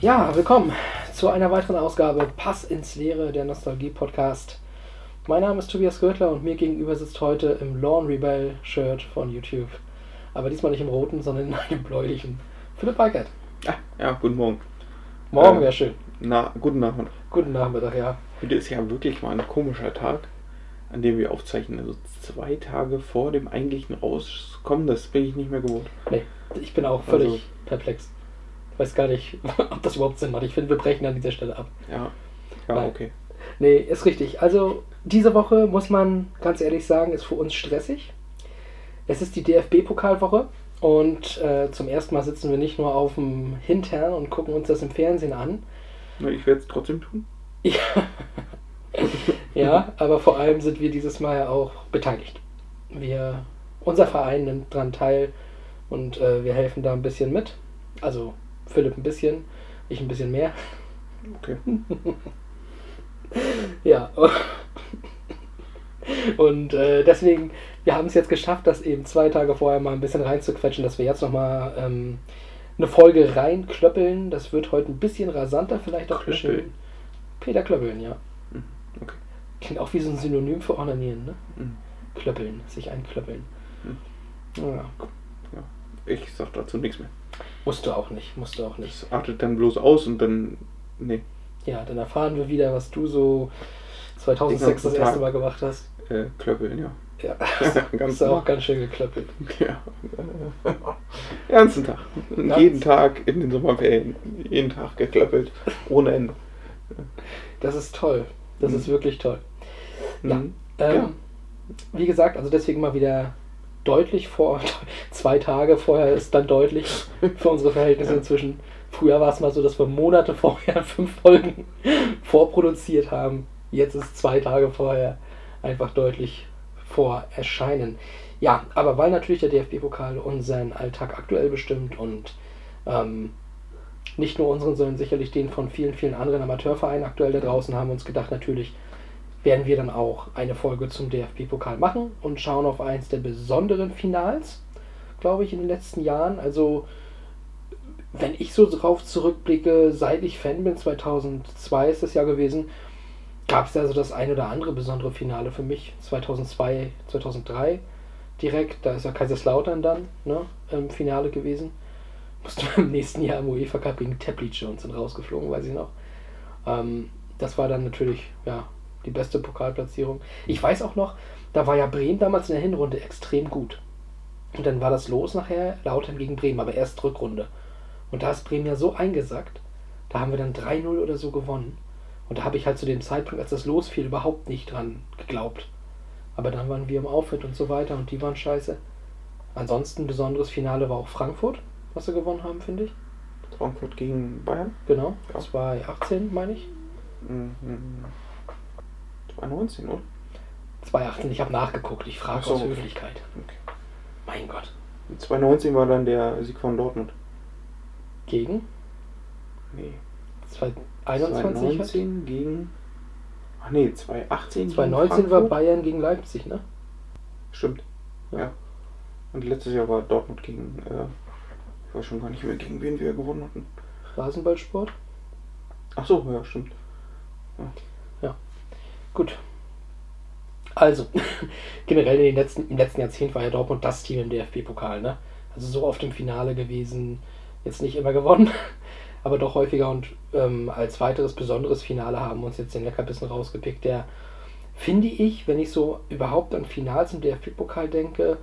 Ja, willkommen zu einer weiteren Ausgabe Pass ins Leere, der Nostalgie-Podcast. Mein Name ist Tobias Gürtler und mir gegenüber sitzt heute im Lawn Rebel Shirt von YouTube. Aber diesmal nicht im roten, sondern in einem bläulichen. Philipp Weikert. Ah, ja, guten Morgen. Morgen Äh, wäre schön. Na, guten Nachmittag. Guten Nachmittag, ja. Heute ist ja wirklich mal ein komischer Tag, an dem wir aufzeichnen. Also zwei Tage vor dem eigentlichen Rauskommen, das bin ich nicht mehr gewohnt. Nee, ich bin auch völlig Also- perplex. Weiß gar nicht, ob das überhaupt Sinn macht. Ich finde, wir brechen an dieser Stelle ab. Ja, ja, Nein. okay. Nee, ist richtig. Also, diese Woche, muss man ganz ehrlich sagen, ist für uns stressig. Es ist die DFB-Pokalwoche und äh, zum ersten Mal sitzen wir nicht nur auf dem Hintern und gucken uns das im Fernsehen an. Na, ich werde es trotzdem tun. Ja. ja, aber vor allem sind wir dieses Mal ja auch beteiligt. Wir, unser Verein nimmt daran teil und äh, wir helfen da ein bisschen mit. Also Philipp ein bisschen, ich ein bisschen mehr. Okay. Ja. Und äh, deswegen, wir haben es jetzt geschafft, das eben zwei Tage vorher mal ein bisschen reinzuquetschen, dass wir jetzt nochmal ähm, eine Folge reinklöppeln. Das wird heute ein bisschen rasanter vielleicht auch Klöppeln? geschehen. Peter Klöppeln, ja. Okay. Klingt auch wie so ein Synonym für Ornanieren, ne? Mhm. Klöppeln, sich einklöppeln. Ja, Ich sag dazu nichts mehr. Musst du auch nicht, musst du auch nicht. Das artet dann bloß aus und dann. Nee, Ja, dann erfahren wir wieder, was du so 2006 Den das erste. Mal gemacht hast. äh, klöppeln, ja. Ja, Ganz du auch ganz schön geklöppelt. Ja. Den ganzen Tag. Ganz- Jeden Tag in den Sommerferien. Jeden Tag geklöppelt. Ohne Ende. Das ist toll. Das Mhm. ist wirklich toll. Ja. Mhm. Ähm, Ja. Wie gesagt, also deswegen mal wieder deutlich vor, zwei Tage vorher ist dann deutlich für unsere Verhältnisse Ja. inzwischen. Früher war es mal so, dass wir Monate vorher fünf Folgen vorproduziert haben. Jetzt ist zwei Tage vorher einfach deutlich vor Erscheinen. Ja, aber weil natürlich der DFB-Pokal unseren Alltag aktuell bestimmt und ähm, nicht nur unseren, sondern sicherlich den von vielen, vielen anderen Amateurvereinen aktuell da draußen haben wir uns gedacht, natürlich werden wir dann auch eine Folge zum DFB-Pokal machen und schauen auf eins der besonderen Finals, glaube ich, in den letzten Jahren. Also, wenn ich so drauf zurückblicke, seit ich Fan bin, 2002 ist das Jahr gewesen, gab es da so das ein oder andere besondere Finale für mich. 2002, 2003 direkt, da ist ja Kaiserslautern dann ne, im Finale gewesen. Mussten wir im nächsten Jahr im UEFA Cup gegen Teplice und sind rausgeflogen, weiß ich noch. Ähm, das war dann natürlich, ja, die beste Pokalplatzierung. Ich weiß auch noch, da war ja Bremen damals in der Hinrunde extrem gut. Und dann war das Los nachher Lautern gegen Bremen, aber erst Rückrunde. Und da ist Bremen ja so eingesackt, da haben wir dann 3-0 oder so gewonnen. Und da habe ich halt zu dem Zeitpunkt, als das Los fiel, überhaupt nicht dran geglaubt. Aber dann waren wir im Aufwind und so weiter und die waren scheiße. Ansonsten besonderes Finale war auch Frankfurt, was sie gewonnen haben, finde ich. Frankfurt gegen Bayern. Genau, Ja. 2018 meine ich. Mhm. 2019, oder? 2018, ich habe nachgeguckt, ich frage so, aus okay. Höflichkeit. Okay. Mein Gott. 2019 war dann der Sieg von Dortmund. Gegen? Nee. 2021 halt? 2019 gegen. Ach nee, 2018 gegen 2019 war. Bayern gegen Leipzig, ne? Stimmt. Ja. Ja. Und letztes Jahr war Dortmund gegen. Äh, ich weiß schon gar nicht mehr, gegen wen wir gewonnen hatten. Rasenballsport. Ach so, ja, stimmt. Gut. Also, generell in den letzten, im letzten Jahrzehnt war ja Dortmund das Team im DFB-Pokal, ne? Also so oft im Finale gewesen, jetzt nicht immer gewonnen, aber doch häufiger und ähm, als weiteres besonderes Finale haben wir uns jetzt den Leckerbissen rausgepickt, der, finde ich, wenn ich so überhaupt an Finals im DFB-Pokal denke,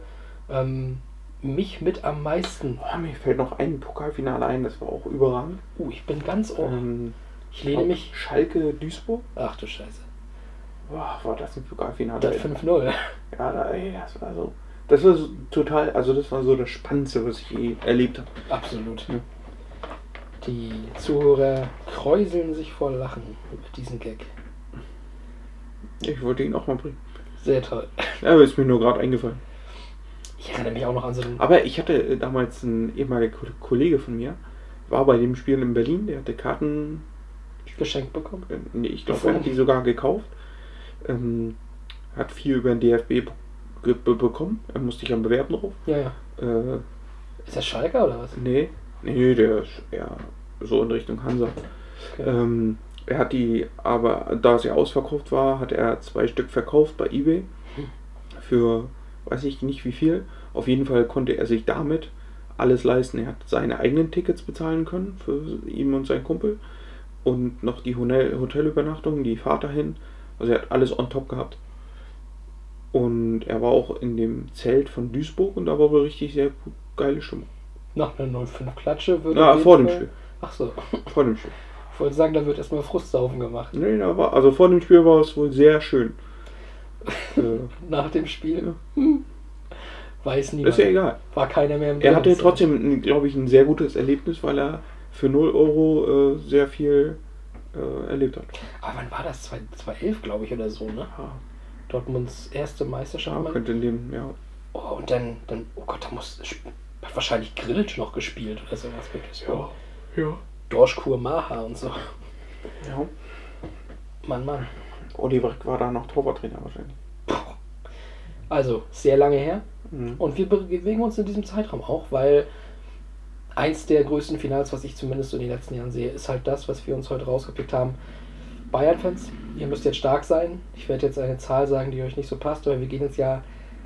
ähm, mich mit am meisten. Oh, mir fällt noch ein Pokalfinale ein, das war auch überragend. Uh, ich bin ganz ohr. Ähm, Ich lehne mich. Schalke Duisburg. Ach du Scheiße. Boah, war das ein Pokalfinale? Das 5-0. Ja, da, ey, das war so. Das war so total, also das war so das Spannendste, was ich je erlebt habe. Absolut. Ja. Die Zuhörer kräuseln sich vor Lachen über diesen Gag. Ich wollte ihn auch mal bringen. Sehr toll. Ja, aber ist mir nur gerade eingefallen. Ich erinnere mich auch noch an so einen. Aber ich hatte äh, damals einen ehemaliger Ko- Kollege von mir, war bei dem Spiel in Berlin, der hatte Karten, geschenkt bekommen. äh, nee, ich glaube, er hat die sogar gekauft. Ähm, hat viel über den DFB be be bekommen. Er musste sich am bewerben drauf. Ja, ja. Äh, Ist das Schalker oder was? nee, nee, der ist eher so in Richtung Hansa. Okay. Ähm, er hat die, aber da sie ausverkauft war, hat er zwei Stück verkauft bei eBay. Für weiß ich nicht wie viel. Auf jeden Fall konnte er sich damit alles leisten. Er hat seine eigenen Tickets bezahlen können für ihn und seinen Kumpel. Und noch die Hotel Hotelübernachtung, die Fahrt dahin. Also er hat alles on top gehabt. Und er war auch in dem Zelt von Duisburg und da war wohl richtig sehr gut, geile Stimmung. Nach einer 0-5-Klatsche würde. Ja, vor dem Fall- Spiel. Ach so. Vor dem Spiel. Ich wollte sagen, da wird erstmal Frustsaufen gemacht. Nee, da war, also vor dem Spiel war es wohl sehr schön. äh, Nach dem Spiel. Ja. Hm. Weiß niemand. ist ja egal. War keiner mehr im Er hatte trotzdem, glaube ich, ein sehr gutes Erlebnis, weil er für 0 Euro äh, sehr viel äh, erlebt hat. Aber wann war das? 2011, glaube ich, oder so, ne? Ja, Dortmunds erste Meisterschaft. ja, könnte in dem, ja. Oh, und dann, dann, oh Gott, da muss, hat wahrscheinlich Grillitsch noch gespielt oder sowas Duisburg. Ja. Dorschkur Maha und so. ja. Mann, Mann. Oliver war da noch Torwarttrainer wahrscheinlich. Also, sehr lange her. Mhm. Und wir bewegen uns in diesem Zeitraum auch, weil eins der größten Finals, was ich zumindest so in den letzten Jahren sehe, ist halt das, was wir uns heute rausgepickt haben. Bayern-Fans, ihr müsst jetzt stark sein. Ich werde jetzt eine Zahl sagen, die euch nicht so passt, aber wir gehen ins Jahr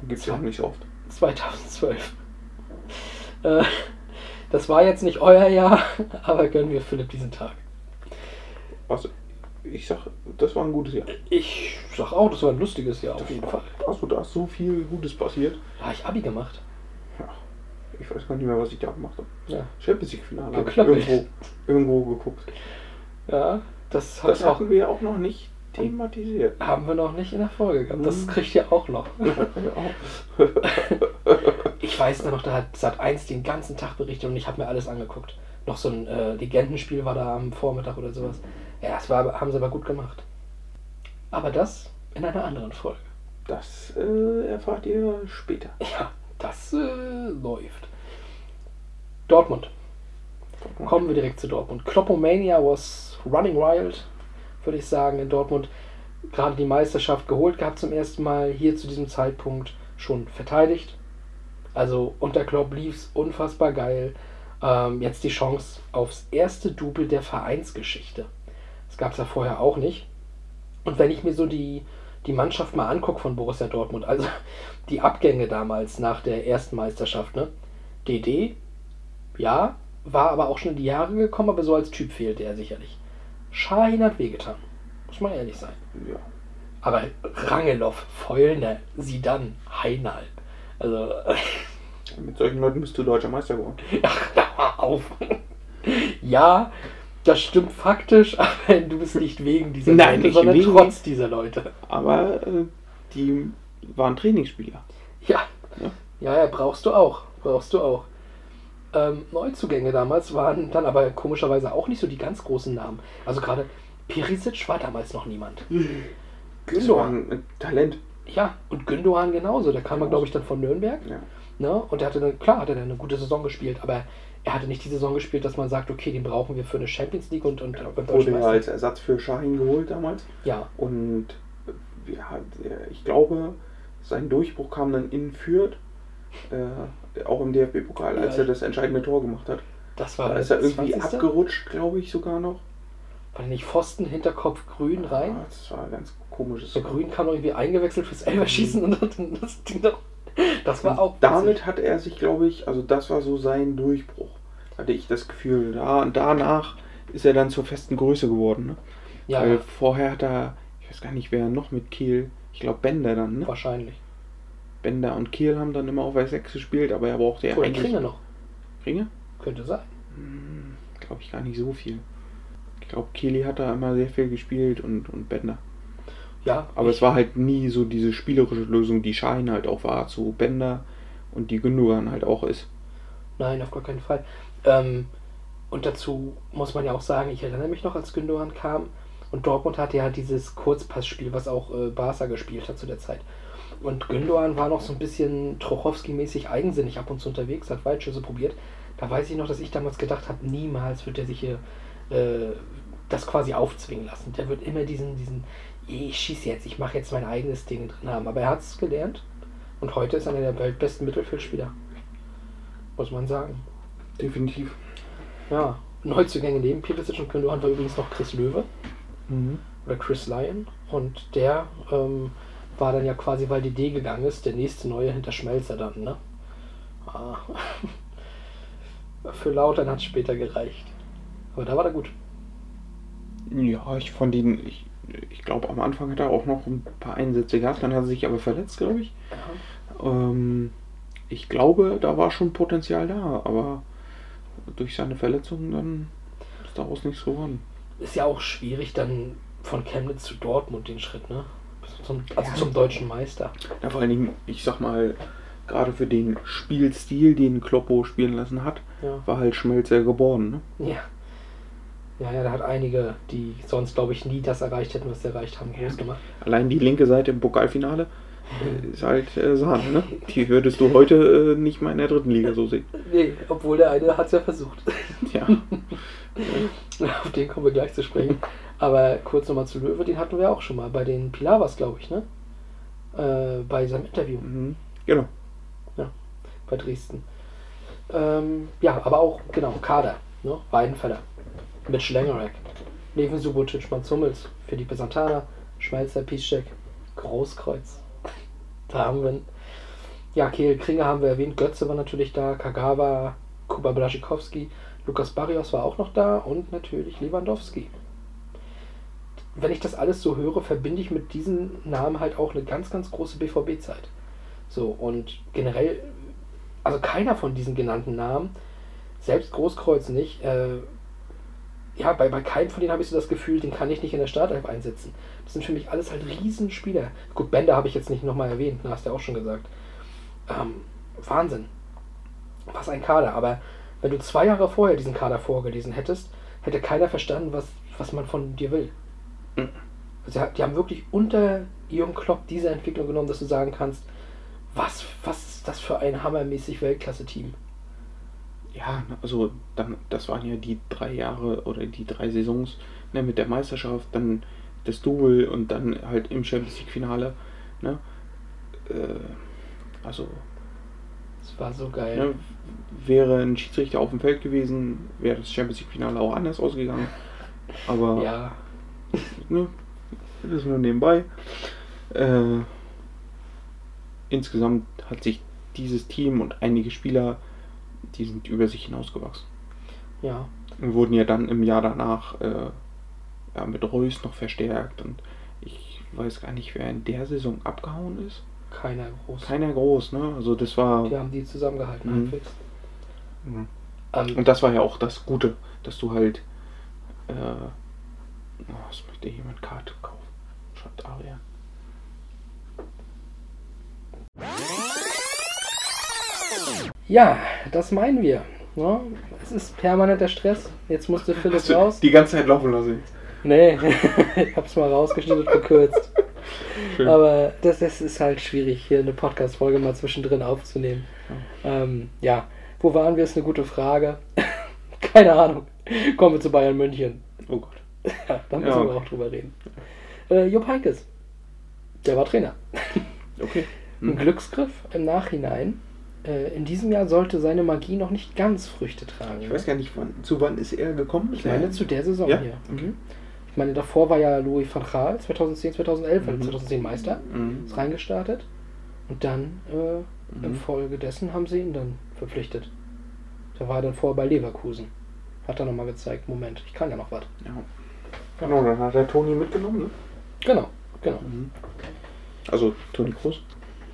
Gibt es ja auch nicht oft. 2012. Äh, das war jetzt nicht euer Jahr, aber gönnen wir Philipp diesen Tag. Also, ich sag, das war ein gutes Jahr. Ich sag auch, das war ein lustiges Jahr auf jeden Fall. Also, da ist so viel Gutes passiert. Da habe ich Abi gemacht. Ich weiß gar nicht mehr, was ich da gemacht habe. Ja, Champions League-Finale habe ich irgendwo, irgendwo geguckt. ja das, Das ich auch, hatten wir auch noch nicht thematisiert. haben wir noch nicht in der Folge gehabt. Das Mhm. kriegt ihr auch noch. Ich weiß noch, da hat Sat 1 den ganzen Tag berichtet und ich habe mir alles angeguckt. Noch so ein äh, Legendenspiel war da am Vormittag oder sowas. Ja, das war, haben sie aber gut gemacht. Aber das in einer anderen Folge. Das äh, erfahrt ihr später. Ja, das äh, läuft. Dortmund. Kommen wir direkt zu Dortmund. Kloppomania was running wild, würde ich sagen, in Dortmund. Gerade die Meisterschaft geholt gehabt zum ersten Mal. Hier zu diesem Zeitpunkt schon verteidigt. Also unter Klopp lief es unfassbar geil. Ähm, jetzt die Chance aufs erste Double der Vereinsgeschichte. Das gab es ja vorher auch nicht. Und wenn ich mir so die, die Mannschaft mal angucke von Borussia Dortmund, also die Abgänge damals nach der ersten Meisterschaft, ne? DD, ja, war aber auch schon in die Jahre gekommen, aber so als Typ fehlte er sicherlich. Schahin hat wehgetan, muss man ehrlich sein. Ja. Aber Rangelow, Feulner, Sidan, Heinal, also Mit solchen Leuten bist du deutscher Meister geworden. Ach, hör auf. Ja, das stimmt faktisch, aber du bist nicht wegen dieser Nein, Leute, sondern wegen- trotz dieser Leute. Aber äh, die waren Trainingsspieler. Ja. Ja. ja, ja, brauchst du auch. Brauchst du auch. Ähm, Neuzugänge damals waren dann aber komischerweise auch nicht so die ganz großen Namen. Also gerade Perisic war damals noch niemand. War Gündogan. ein Talent. Ja, und Gündogan genauso. Der kam, glaube ich, dann von Nürnberg. Ja. Ne? Und der hatte dann, klar, hat er dann eine gute Saison gespielt, aber er hatte nicht die Saison gespielt, dass man sagt, okay, den brauchen wir für eine Champions League und, und, und Wurde ja Meister. als Ersatz für Shahin geholt damals. Ja, Und ja, ich glaube, sein Durchbruch kam dann in Fürth, äh, auch im DFB-Pokal, als Ja. er das entscheidende Tor gemacht hat. das war Da ist er irgendwie 20. abgerutscht, glaube ich sogar noch. War der nicht Pfosten, Hinterkopf, Grün rein? Ja, das war ein ganz komisches. Der Grün kam irgendwie eingewechselt fürs Elberschießen und dann das Ding noch. Das war auch. Damit hat er sich, glaube ich, also das war so sein Durchbruch. Hatte ich das Gefühl. Da, und danach ist er dann zur festen Größe geworden. Ne? Ja, Weil vorher hat er, ich weiß gar nicht, wer noch mit Kiel, ich glaube Bender dann, ne? wahrscheinlich. Bender und Kiel haben dann immer auf S6 gespielt, aber er brauchte ja Oder eigentlich. Kringe noch. Kringe? Könnte sein. Glaube ich gar nicht so viel. Ich glaube, Kili hat da immer sehr viel gespielt und, und Bender. Ja, Aber es war halt nie so diese spielerische Lösung, die Schein halt auch war zu Bender und die Gündogan halt auch ist. Nein, auf gar keinen Fall. Ähm, und dazu muss man ja auch sagen, ich erinnere mich noch, als Gündogan kam und Dortmund hatte ja dieses Kurzpassspiel, was auch äh, Barca gespielt hat zu der Zeit. Und Gündogan war noch so ein bisschen Trochowski-mäßig eigensinnig ab und zu unterwegs, hat Weitschüsse probiert. Da weiß ich noch, dass ich damals gedacht habe, niemals wird er sich hier äh, das quasi aufzwingen lassen. Der wird immer diesen, diesen, ich schieße jetzt, ich mache jetzt mein eigenes Ding drin haben. Aber er hat es gelernt und heute ist er einer der weltbesten Mittelfeldspieler. Muss man sagen. Definitiv. Ja, Neuzugänge neben Pulisic und Gündogan war übrigens noch Chris Löwe Mhm. oder Chris Lyon und der ähm, war dann ja quasi, weil die D gegangen ist, der nächste neue hinter Schmelzer dann, ne? Ah. Für Lautern hat es später gereicht. Aber da war er gut. Ja, ich fand ihn, ich, ich glaube am Anfang hat er auch noch ein paar Einsätze gehabt, dann hat er sich aber verletzt, glaube ich. Ähm, ich glaube, da war schon Potenzial da, aber durch seine Verletzung dann ist daraus nichts geworden. Ist ja auch schwierig dann von Chemnitz zu Dortmund den Schritt, ne? Zum, also zum deutschen Meister. Ja, vor allen Dingen, ich sag mal, gerade für den Spielstil, den Kloppo spielen lassen hat, Ja. war halt Schmelzer geboren. Ne? Ja. Ja, ja, da hat einige, die sonst, glaube ich, nie das erreicht hätten, was sie erreicht haben, groß gemacht. Allein die linke Seite im Pokalfinale äh, ist halt äh, Sahne. Ne? Die würdest du heute äh, nicht mal in der dritten Liga so sehen. Nee, obwohl der eine hat es ja versucht. Ja, Auf den kommen wir gleich zu sprechen. Aber kurz nochmal zu Löwe, den hatten wir auch schon mal bei den Pilavas, glaube ich, ne? Äh, bei seinem Interview mhm. genau. bei Dresden. Ähm, ja, aber auch, genau, Kader, ne? Weidenfeller. Mit Schlengerek. Neben Subotic, Mats Hummels, Felipe Santana, Schmelzer, Piszczek, Großkreuz. Da haben wir. Ja, Kehl Kringer haben wir erwähnt, Götze war natürlich da, Kagawa, Kuba Blaschikowski, Lukas Barrios war auch noch da und natürlich Lewandowski. Wenn ich das alles so höre, verbinde ich mit diesen Namen halt auch eine ganz, ganz große BVB-Zeit. So, und generell, also keiner von diesen genannten Namen, selbst Großkreuz nicht, äh, ja, bei, bei keinem von denen habe ich so das Gefühl, den kann ich nicht in der Startelf einsetzen. Das sind für mich alles halt Riesenspieler. Gut, Bender habe ich jetzt nicht nochmal erwähnt, ne, hast du ja auch schon gesagt. Ähm, Wahnsinn. Was ein Kader. Aber wenn du zwei Jahre vorher diesen Kader vorgelesen hättest, hätte keiner verstanden, was, was man von dir will. Also die haben wirklich unter Jürgen Klopp diese Entwicklung genommen, dass du sagen kannst, was, was ist das für ein hammermäßig Weltklasse-Team? Ja, also dann, das waren ja die drei Jahre oder die drei Saisons ne, mit der Meisterschaft, dann das Double und dann halt im Champions League Finale. Ne? Äh, also Das war so geil. ne, wäre ein Schiedsrichter auf dem Feld gewesen, wäre das Champions League Finale auch anders ausgegangen. Aber Ja, ne, das ist nur nebenbei. Äh, insgesamt hat sich dieses Team und einige Spieler, die sind über sich hinausgewachsen. ja. Und wurden ja dann im Jahr danach äh, ja, mit Reus noch verstärkt und ich weiß gar nicht, wer in der Saison abgehauen ist. Keiner groß. Keiner groß, ne? Also das war. Die haben die zusammengehalten, Mhm. halbwegs. Mhm. Ähm, Und das war ja auch das Gute, dass du halt. Äh, was möchte jemand Karte kaufen? Schreibt Arian. ja, das meinen wir. Ja, es ist permanenter Stress. Jetzt musste Philipp Hast du raus. die ganze Zeit laufen lassen. Nee, ich hab's mal rausgeschnitten und gekürzt. Schön. Aber das, das ist halt schwierig, hier eine Podcast-Folge mal zwischendrin aufzunehmen. Ähm, ja, wo waren wir, ist eine gute Frage. Keine Ahnung. Kommen wir zu Bayern München. Oh Gott. Ja, da müssen Ja. wir auch drüber reden. Äh, Jupp Heynckes, der war Trainer. Okay. Ein Mhm. Glücksgriff im Nachhinein. Äh, in diesem Jahr sollte seine Magie noch nicht ganz Früchte tragen. Ich weiß gar nicht, wann, zu wann ist er gekommen? Ich meine zu der Saison Ja? hier. Okay. Ich meine, davor war ja Louis van Gaal 2010, 2011, also Mhm. 2010 Meister, Mhm. ist reingestartet. Und dann äh, Mhm. infolgedessen haben sie ihn dann verpflichtet. Der war dann vorher bei Leverkusen. Hat er nochmal gezeigt, Moment, ich kann ja noch was. Ja. Genau, dann hat er Toni mitgenommen, ne? Genau, genau. Also Toni Kroos.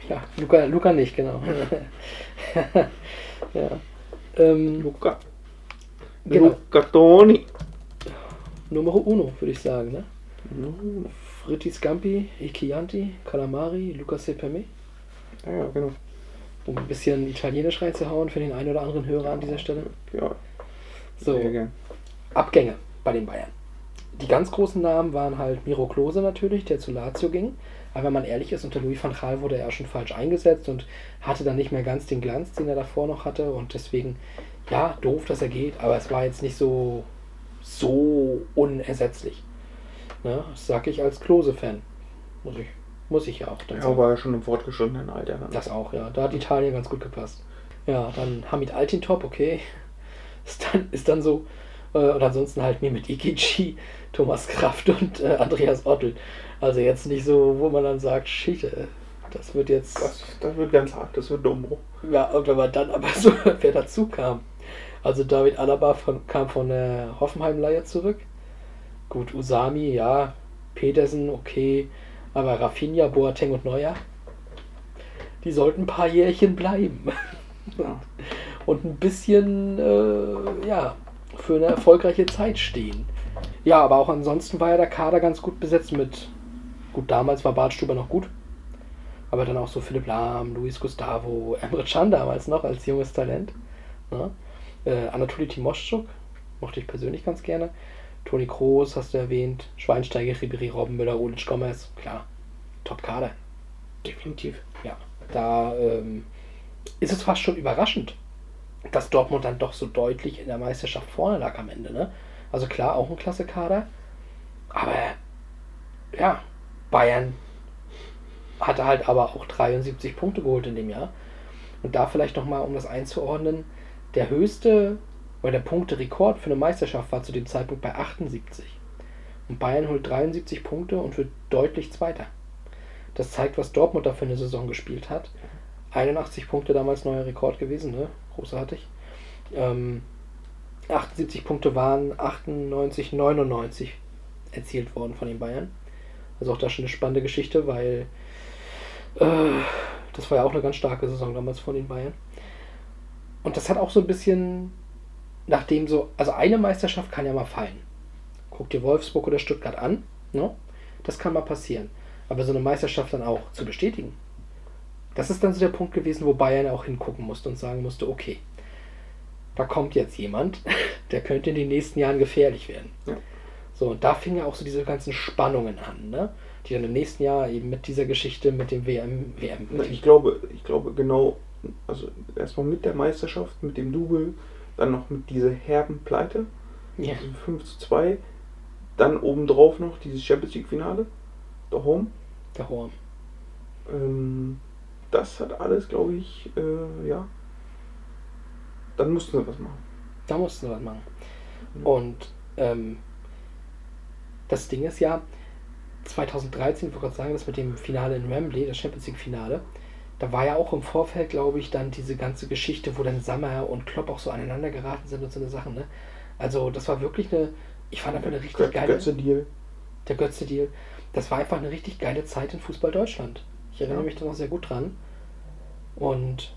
Ja, Luca, Luca nicht, genau. ja. Ähm, Luca. Genau. Luca Toni. Numero uno, würde ich sagen, ne? Fritti Scampi, Ikianti, Calamari, Luca Sepeme. Ja, ja, genau. Um ein bisschen Italienisch reinzuhauen für den einen oder anderen Hörer an dieser Stelle. Ja. So. Abgänge bei den Bayern. Die ganz großen Namen waren halt Miro Klose natürlich, der zu Lazio ging. Aber wenn man ehrlich ist, unter Louis van Gaal wurde er schon falsch eingesetzt und hatte dann nicht mehr ganz den Glanz, den er davor noch hatte. Und deswegen, ja, doof, dass er geht, aber es war jetzt nicht so, so unersetzlich. Ne? Das sage ich als Klose-Fan. Muss ich, muss ich ja auch dann Ja, sagen. war ja schon im fortgeschrittenen Alter. Dann. Das auch, ja. Da hat Italien ganz gut gepasst. Ja, dann Hamid Altintop, okay. Ist dann, ist dann so. Äh, und ansonsten halt mir mit Ikichi, Thomas Kraft und äh, Andreas Ottel. Also jetzt nicht so, wo man dann sagt, shit, äh, das wird jetzt. das, das wird ganz hart, das wird Dombo. Ja, und wenn man dann aber so, wer dazu kam. Also David Alaba von, kam von der Hoffenheim-Leihe zurück. Gut, Usami, ja. Petersen, okay. Aber Rafinha, Boateng und Neuer, die sollten ein paar Jährchen bleiben. Ja. Und ein bisschen, äh, ja, für eine erfolgreiche Zeit stehen. Ja, aber auch ansonsten war ja der Kader ganz gut besetzt mit, gut, damals war Bartstuber noch gut, aber dann auch so Philipp Lahm, Luis Gustavo, Emre Can damals noch als junges Talent. Ne? Äh, Anatoli Timoschuk, mochte ich persönlich ganz gerne. Toni Kroos hast du erwähnt, Schweinsteiger, Ribéry, Robbenmüller, Ulic Gomez, klar, Top-Kader. Definitiv. Ja, da ähm, ist es fast schon überraschend, dass Dortmund dann doch so deutlich in der Meisterschaft vorne lag am Ende. Ne? Also klar, auch ein klasse Kader, aber ja, Bayern hatte halt aber auch 73 Punkte geholt in dem Jahr. Und da vielleicht nochmal, um das einzuordnen, der höchste oder der Punkterekord für eine Meisterschaft war zu dem Zeitpunkt bei 78. Und Bayern holt 73 Punkte und wird deutlich Zweiter. Das zeigt, was Dortmund da für eine Saison gespielt hat. 81 Punkte damals neuer Rekord gewesen, ne? Großartig. Ähm, 78 Punkte waren 98, 99 erzielt worden von den Bayern. Also auch da schon eine spannende Geschichte, weil äh, das war ja auch eine ganz starke Saison damals von den Bayern. Und das hat auch so ein bisschen, nachdem so, also eine Meisterschaft kann ja mal fallen. Guck dir Wolfsburg oder Stuttgart an, ne? Das kann mal passieren. Aber so eine Meisterschaft dann auch zu bestätigen, das ist dann so der Punkt gewesen, wo Bayern auch hingucken musste und sagen musste, okay, da kommt jetzt jemand, der könnte in den nächsten Jahren gefährlich werden. Ja. So, und da fingen ja auch so diese ganzen Spannungen an, ne? die dann im nächsten Jahr eben mit dieser Geschichte, mit dem WM, WM, Na, Ich glaube, ich glaube genau, also erstmal mit der Meisterschaft, mit dem Double, dann noch mit dieser herben Pleite, ja, also 5 zu 2, dann obendrauf noch dieses Champions League Finale, da home. der Horn. Ähm, das hat alles, glaube ich, äh, ja. Dann mussten sie was machen. Da mussten sie was machen. Und ähm, das Ding ist ja, 2013, ich wollte gerade sagen, das mit dem Finale in Wembley, das Champions League Finale, da war ja auch im Vorfeld, glaube ich, dann diese ganze Geschichte, wo dann Sammer und Klopp auch so aneinander geraten sind und so eine Sachen, ne? Also das war wirklich eine, ich fand einfach eine richtig geile, Götze-Deal. der Götze-Deal, das war einfach eine richtig geile Zeit in Fußball Deutschland. Ich erinnere Ja. mich da noch sehr gut dran. Und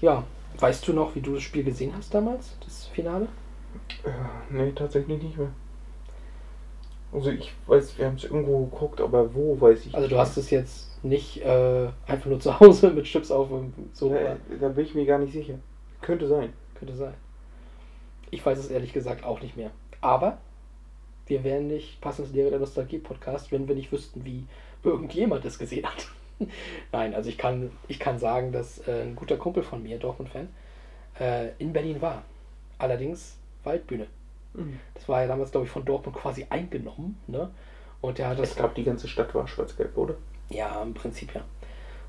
ja, weißt du noch, wie du das Spiel gesehen hast damals, das Finale? Äh, nee, tatsächlich nicht mehr. Also ich weiß, wir haben es irgendwo geguckt, aber wo weiß ich Also nicht du mehr. hast es jetzt nicht äh, einfach nur zu Hause mit Chips auf dem Sofa. Da, da bin ich mir gar nicht sicher. Könnte sein. Könnte sein. Ich weiß es ehrlich gesagt auch nicht mehr. Aber wir wären nicht passend Lehre der Nostalgie-Podcast, wenn wir nicht wüssten, wie irgendjemand es gesehen hat. Nein, also ich kann, ich kann sagen, dass äh, ein guter Kumpel von mir, Dortmund-Fan, äh, in Berlin war. Allerdings Waldbühne. Das war ja damals, glaube ich, von Dortmund quasi eingenommen. Ne? Und der hat das. Ich glaube, die ganze Stadt war schwarz-gelb, oder? Ja, im Prinzip ja.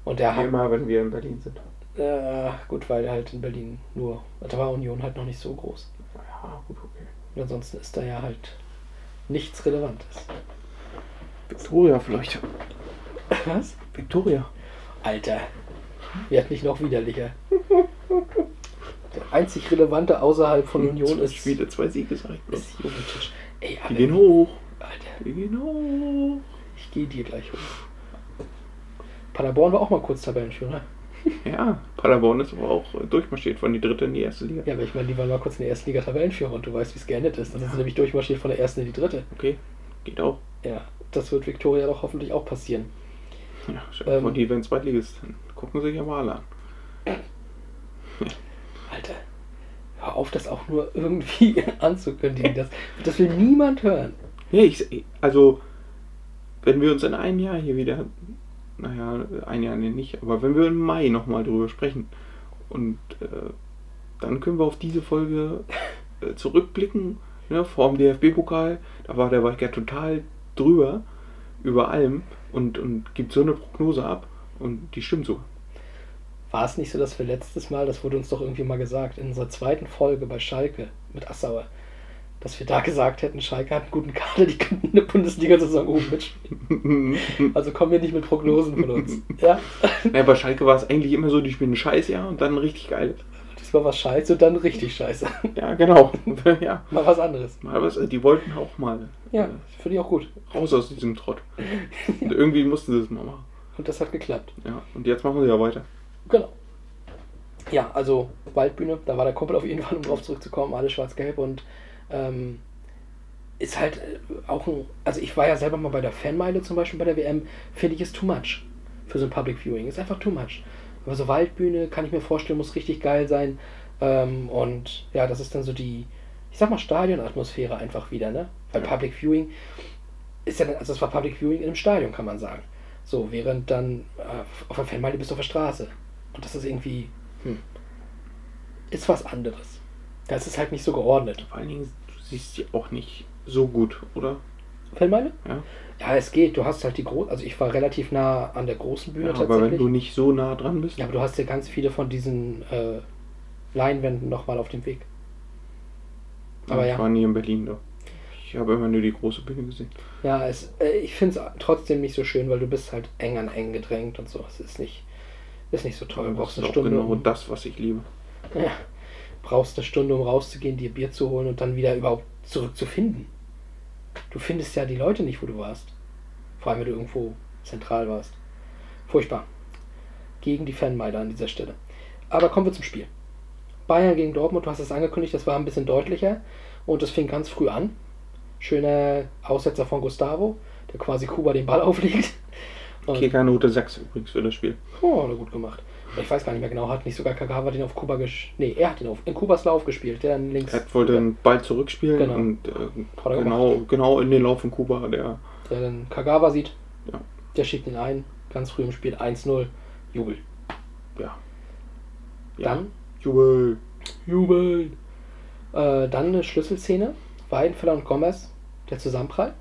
Und der Wie hat. immer, wenn wir in Berlin sind. Äh, gut, weil halt in Berlin nur, da war Union halt noch nicht so groß. Ja, gut, okay. Und ansonsten ist da ja halt nichts Relevantes. Victoria vielleicht. Was? Victoria. Alter, wird nicht noch widerlicher. Der einzig Relevante außerhalb von Union ist, Spiele, zwei Siege, sag ich ist Jovetic. Ey, Die gehen hoch. Alter, Die gehen hoch. ich gehe dir gleich hoch. Paderborn war auch mal kurz Tabellenführer. Ja, Paderborn ist aber auch äh, durchmarschiert von die dritte in die erste Liga. Ja, aber ich meine, die waren mal kurz in der ersten Liga Tabellenführer und du weißt, wie es geendet ist. Dann sind sie nämlich durchmarschiert von der ersten in die dritte. Okay, geht auch. Ja, das wird Viktoria doch hoffentlich auch passieren. Ja, Ähm. die werden Zweitligist. Dann gucken sie sich ja mal an. Alter. Hör auf, das auch nur irgendwie anzukündigen. Das, das will niemand hören. Ja, ich, also, wenn wir uns in einem Jahr hier wieder, naja, ein Jahr nicht, aber wenn wir im Mai nochmal drüber sprechen und äh, dann können wir auf diese Folge äh, zurückblicken, ne, vor dem DFB-Pokal, da war der Weiker total drüber, über allem und, und gibt so eine Prognose ab und die stimmt so. War es nicht so, dass wir letztes Mal, das wurde uns doch irgendwie mal gesagt, in unserer zweiten Folge bei Schalke mit Assauer, dass wir da gesagt hätten, Schalke hat einen guten Kader, die könnten eine Bundesliga-Saison oben mitspielen. Also kommen wir nicht mit Prognosen von uns. Ja, naja, bei Schalke war es eigentlich immer so, die spielen ein Scheißjahr und dann richtig geil. War scheiße und dann richtig scheiße. Ja, genau. ja. Mal was anderes. Mal was, die wollten auch mal Ja, finde ich auch gut. raus aus diesem Trott. Und irgendwie mussten sie es mal machen. Und das hat geklappt. Ja, und jetzt machen sie ja weiter. Genau. Ja, also Waldbühne, da war der Kumpel auf jeden Fall, um drauf zurückzukommen, alles schwarz-gelb und ähm, ist halt äh, auch ein, also ich war ja selber mal bei der Fanmeile zum Beispiel bei der WM, finde ich es too much für so ein Public Viewing, ist einfach too much. Aber so Waldbühne kann ich mir vorstellen, muss richtig geil sein ähm, und ja, das ist dann so die, ich sag mal Stadionatmosphäre einfach wieder, ne? Weil Ja. Public Viewing ist ja, also das war Public Viewing in einem Stadion, kann man sagen. So, während dann äh, auf der Fanmeile bist du auf der Straße. Und das ist irgendwie, hm, ist was anderes. Das ist halt nicht so geordnet. Vor allen Dingen, du siehst sie auch nicht so gut, oder? Fanmeile? Ja. Ja, es geht. Du hast halt die große, also ich war relativ nah an der großen Bühne ja aber tatsächlich. wenn du nicht so nah dran bist. ja, aber du hast ja ganz viele von diesen äh, Leinwänden nochmal auf dem Weg. Aber ich ja. war nie in Berlin da. Ich habe immer nur die große Bühne gesehen. Ja, es, äh, ich finde es trotzdem nicht so schön, weil du bist halt eng an eng gedrängt und so. Es ist nicht, ist nicht so toll. Du brauchst eine Stunde, genau um, das, was ich liebe. ja, brauchst eine Stunde, um rauszugehen, dir Bier zu holen und dann wieder überhaupt zurückzufinden. Du findest ja die Leute nicht, wo du warst. Vor allem, wenn du irgendwo zentral warst. Furchtbar. Gegen die Fanmeile an dieser Stelle. Aber kommen wir zum Spiel. Bayern gegen Dortmund, du hast es angekündigt, das war ein bisschen deutlicher und das fing ganz früh an. Schöner Aussetzer von Gustavo, der quasi Kuba den Ball auflegt. Kicker-Note 6 übrigens für das Spiel. Oh, hat er gut gemacht. Ich weiß gar nicht mehr genau, hat nicht sogar Kagawa den auf Kuba gespielt? Nee, er hat den auf, in Kubas Lauf gespielt, der dann links. Er wollte den Ball zurückspielen Genau. und äh, genau, genau in den Lauf von Kuba, der der dann Kagawa sieht. Ja. Der schiebt ihn ein, ganz früh im Spiel 1-0. Jubel. ja. ja. Dann Jubel. Jubel. Äh, dann eine Schlüsselszene. Weidenfeller und Gomez, der Zusammenprall.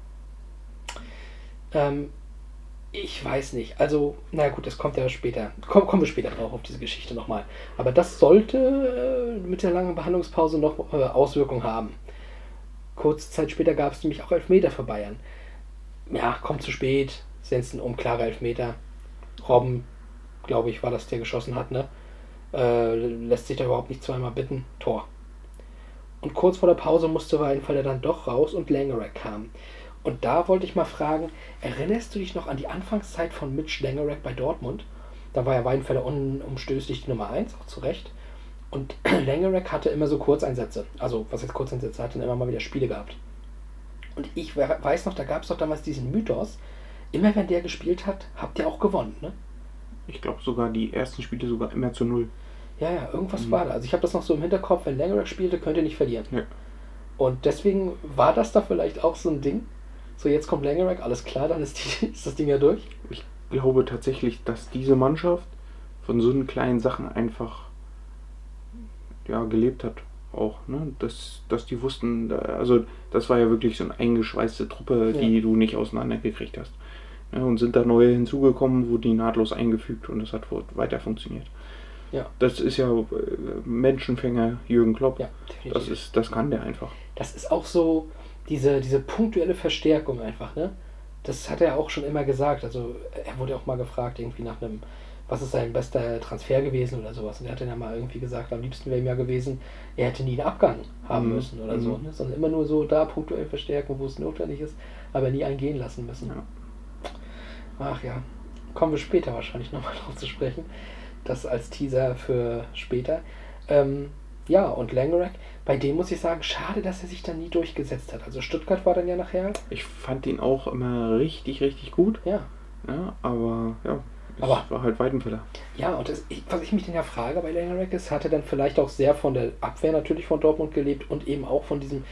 Ähm, ich weiß nicht. Also, na gut, das kommt ja später. Komm, kommen wir später drauf auf diese Geschichte nochmal. Aber das sollte äh, mit der langen Behandlungspause noch äh, Auswirkungen haben. Kurze Zeit später gab es nämlich auch Elfmeter für Bayern. Ja, kommt zu spät. Sensen um klare Elfmeter. Robben, glaube ich, war das, der geschossen hat, ne? Äh, lässt sich da überhaupt nicht zweimal bitten. Tor. Und kurz vor der Pause musste Weidenfeller dann doch raus und Langerack kam. Und da wollte ich mal fragen, erinnerst du dich noch an die Anfangszeit von Mitch Langerack bei Dortmund? Da war ja Weidenfeller unumstößlich die Nummer 1, auch zu Recht. Und Langerack hatte immer so Kurzeinsätze. Also, was jetzt Kurzeinsätze, hat dann immer mal wieder Spiele gehabt. Und ich we- weiß noch, da gab es doch damals diesen Mythos, immer wenn der gespielt hat, habt ihr auch gewonnen, ne? Ich glaube sogar die ersten Spiele sogar immer zu null. Ja, ja, irgendwas Mhm. war da. Also ich habe das noch so im Hinterkopf, wenn Langerack spielte, könnt ihr nicht verlieren. Ja. Und deswegen war das da vielleicht auch so ein Ding. So, jetzt kommt Langerack, alles klar, dann ist, die, ist das Ding ja durch. Ich glaube tatsächlich, dass diese Mannschaft von so einen kleinen Sachen einfach ja, gelebt hat. Auch, ne? Dass, dass die wussten, also das war ja wirklich so eine eingeschweißte Truppe, die Ja. du nicht auseinandergekriegt hast. Ja, und sind da neue hinzugekommen, wurden die nahtlos eingefügt und das hat weiter funktioniert. Ja. Das ist ja äh, Menschenfänger Jürgen Klopp. Ja. Das ist, das kann der einfach. das ist auch so diese, diese punktuelle Verstärkung einfach, ne? Das hat er auch schon immer gesagt. Also er wurde auch mal gefragt, irgendwie nach einem, was ist sein bester Transfer gewesen oder sowas. Und er hat dann ja mal irgendwie gesagt, am liebsten wäre ihm ja gewesen, er hätte nie einen Abgang haben Mhm. müssen oder so. Mhm. Ne? Sondern immer nur so da punktuell verstärken, wo es notwendig ist, aber nie einen gehen lassen müssen. Ja. Ach ja, kommen wir später wahrscheinlich nochmal drauf zu sprechen. Das als Teaser für später. Ähm, ja, und Langerack, bei dem muss ich sagen, schade, dass er sich da nie durchgesetzt hat. Also Stuttgart war dann ja nachher, Ich fand ihn auch immer richtig, richtig gut. ja, Ja, aber ja, Aber- war halt Weidenfeller. Ja, und das, was ich mich dann ja frage bei Lionel ist, hat er dann vielleicht auch sehr von der Abwehr natürlich von Dortmund gelebt und eben auch von diesem,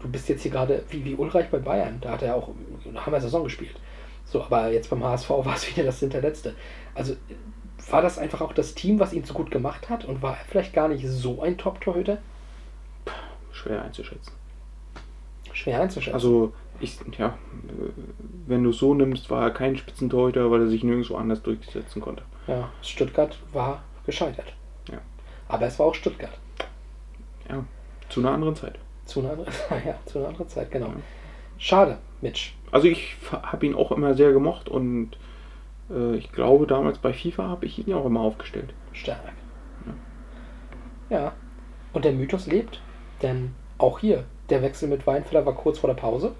du bist jetzt hier gerade wie, wie Ulreich bei Bayern, da hat er auch eine Hammer-Saison gespielt. So, aber jetzt beim HSV war es wieder das Hinterletzte. Also war das einfach auch das Team, was ihn so gut gemacht hat und war er vielleicht gar nicht so ein Top-Torhüter? Schwer einzuschätzen. Schwer einzuschätzen. Also, ich, ja, äh, wenn du es so nimmst, war er kein Spitzentorhüter, weil er sich nirgendwo anders durchsetzen konnte. ja, Stuttgart war gescheitert. Ja. Aber es war auch Stuttgart. Ja, zu einer anderen Zeit. Zu einer, anderen- ja, zu einer anderen Zeit, genau. Ja. Schade, Mitch. Also ich habe ihn auch immer sehr gemocht und äh, ich glaube damals bei FIFA habe ich ihn ja auch immer aufgestellt. Stark. Ja. Und der Mythos lebt, denn auch hier, der Wechsel mit Weinfeller war kurz vor der Pause.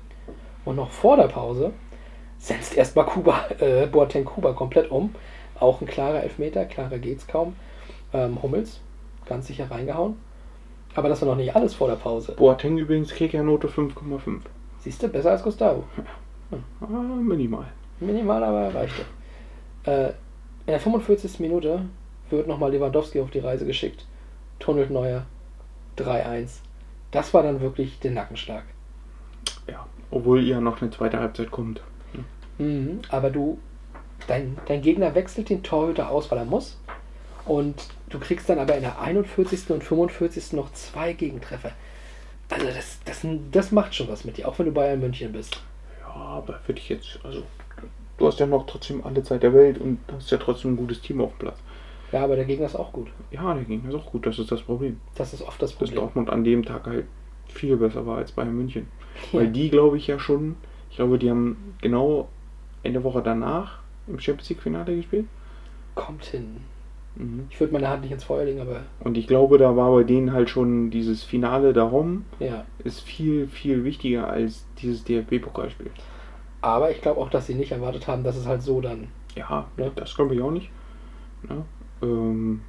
Und noch vor der Pause setzt erstmal Kuba, äh, Boateng Kuba komplett um. Auch ein klarer Elfmeter, klarer geht's kaum. Ähm, Hummels, ganz sicher reingehauen. Aber das war noch nicht alles vor der Pause. Boateng übrigens Kicker-Note 5,5. Siehst du, besser als Gustavo. Ah, minimal. Minimal, aber reichte. Äh, in der 45. Minute wird nochmal Lewandowski auf die Reise geschickt. Tunnelt Neuer 3-1. Das war dann wirklich der Nackenschlag. Ja, obwohl ja noch eine zweite Halbzeit kommt. Mhm, aber du, dein, dein Gegner wechselt den Torhüter aus, weil er muss. Und du kriegst dann aber in der 41. und 45. noch zwei Gegentreffer. Also das, das, das macht schon was mit dir, auch wenn du Bayern München bist. Ja, aber würde ich jetzt, also du hast ja noch trotzdem alle Zeit der Welt und hast ja trotzdem ein gutes Team auf dem Platz. Ja, aber der Gegner ist auch gut. Ja, der Gegner ist auch gut, das ist das Problem. Das ist oft das Dass Problem. Dortmund an dem Tag halt viel besser war als Bayern München. Ja. Weil die, glaube ich, ja schon, ich glaube, die haben genau eine Woche danach im Champions League Finale gespielt. Kommt hin. Mhm. Ich würde meine Hand nicht ins Feuer legen, aber Und ich glaube, da war bei denen halt schon dieses Finale darum, ja. ist viel, viel wichtiger als dieses DFB-Pokalspiel. Aber ich glaube auch, dass sie nicht erwartet haben, dass es halt so dann. Ja, Ja. das glaube ich auch nicht. Ja, ähm,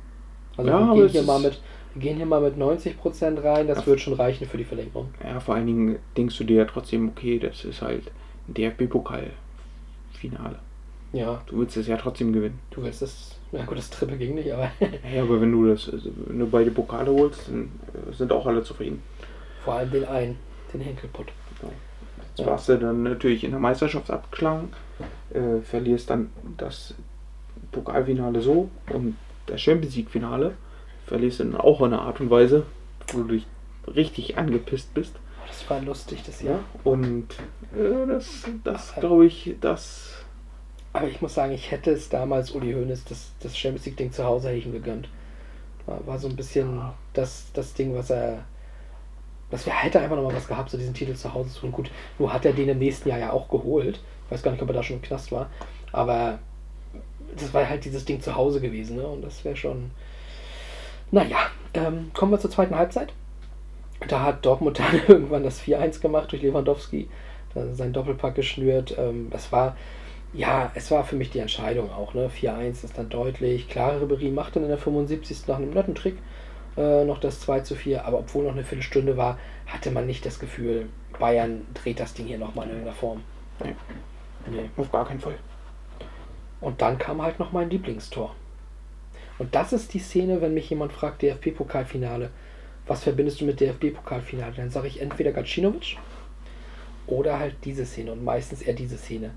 Also Ja, wir, gehen es hier mal mit, wir gehen hier mal mit 90% rein, das Ja. wird schon reichen für die Verlängerung. ja, vor allen Dingen denkst du dir ja trotzdem, okay, das ist halt ein DFB-Pokal-Finale. Ja, Du willst es ja trotzdem gewinnen. du willst das. Ja gut, das Triple ging nicht, aber Ja, aber wenn du das, also wenn du beide Pokale holst, dann äh, sind auch alle zufrieden. vor allem den einen, den Henkelpott. Jetzt Ja. warst du dann natürlich in der Meisterschaft abgeschlagen, äh, verlierst dann das Pokalfinale so und das Champions League-Finale verlierst du dann auch in einer Art und Weise, wo du dich richtig angepisst bist. Das war lustig, das Ja. Jahr. Und äh, das, das Aber- glaube ich, das. Aber ich muss sagen, ich hätte es damals Uli Hoeneß das, das Champions League-Ding zu Hause hätte ich ihm gegönnt. War, war so ein bisschen das, das Ding, was er. Das wäre, hätte einfach nochmal was gehabt, so diesen Titel zu Hause zu tun. Gut, nur hat er den im nächsten Jahr ja auch geholt. Ich weiß gar nicht, ob er da schon im Knast war. Aber das war halt dieses Ding zu Hause gewesen, ne? Und das wäre schon. Naja, ähm, kommen wir zur zweiten Halbzeit. Da hat Dortmund dann irgendwann das 4-1 gemacht durch Lewandowski. Dann sein Doppelpack geschnürt. Ähm, das war, ja, es war für mich die Entscheidung auch. Ne? 4-1 ist dann deutlich. Klare Ribery macht dann in der 75. nach einem netten Trick äh, noch das 2 zu 4. Aber obwohl noch eine Viertelstunde war, hatte man nicht das Gefühl, Bayern dreht das Ding hier nochmal in irgendeiner Form. Nee, Nee. auf gar keinen Fall. Und dann kam halt noch mein Lieblingstor. Und das ist die Szene, wenn mich jemand fragt, DFB-Pokalfinale, was verbindest du mit DFB-Pokalfinale? Dann sage ich entweder Gacinovic oder halt diese Szene und meistens eher diese Szene.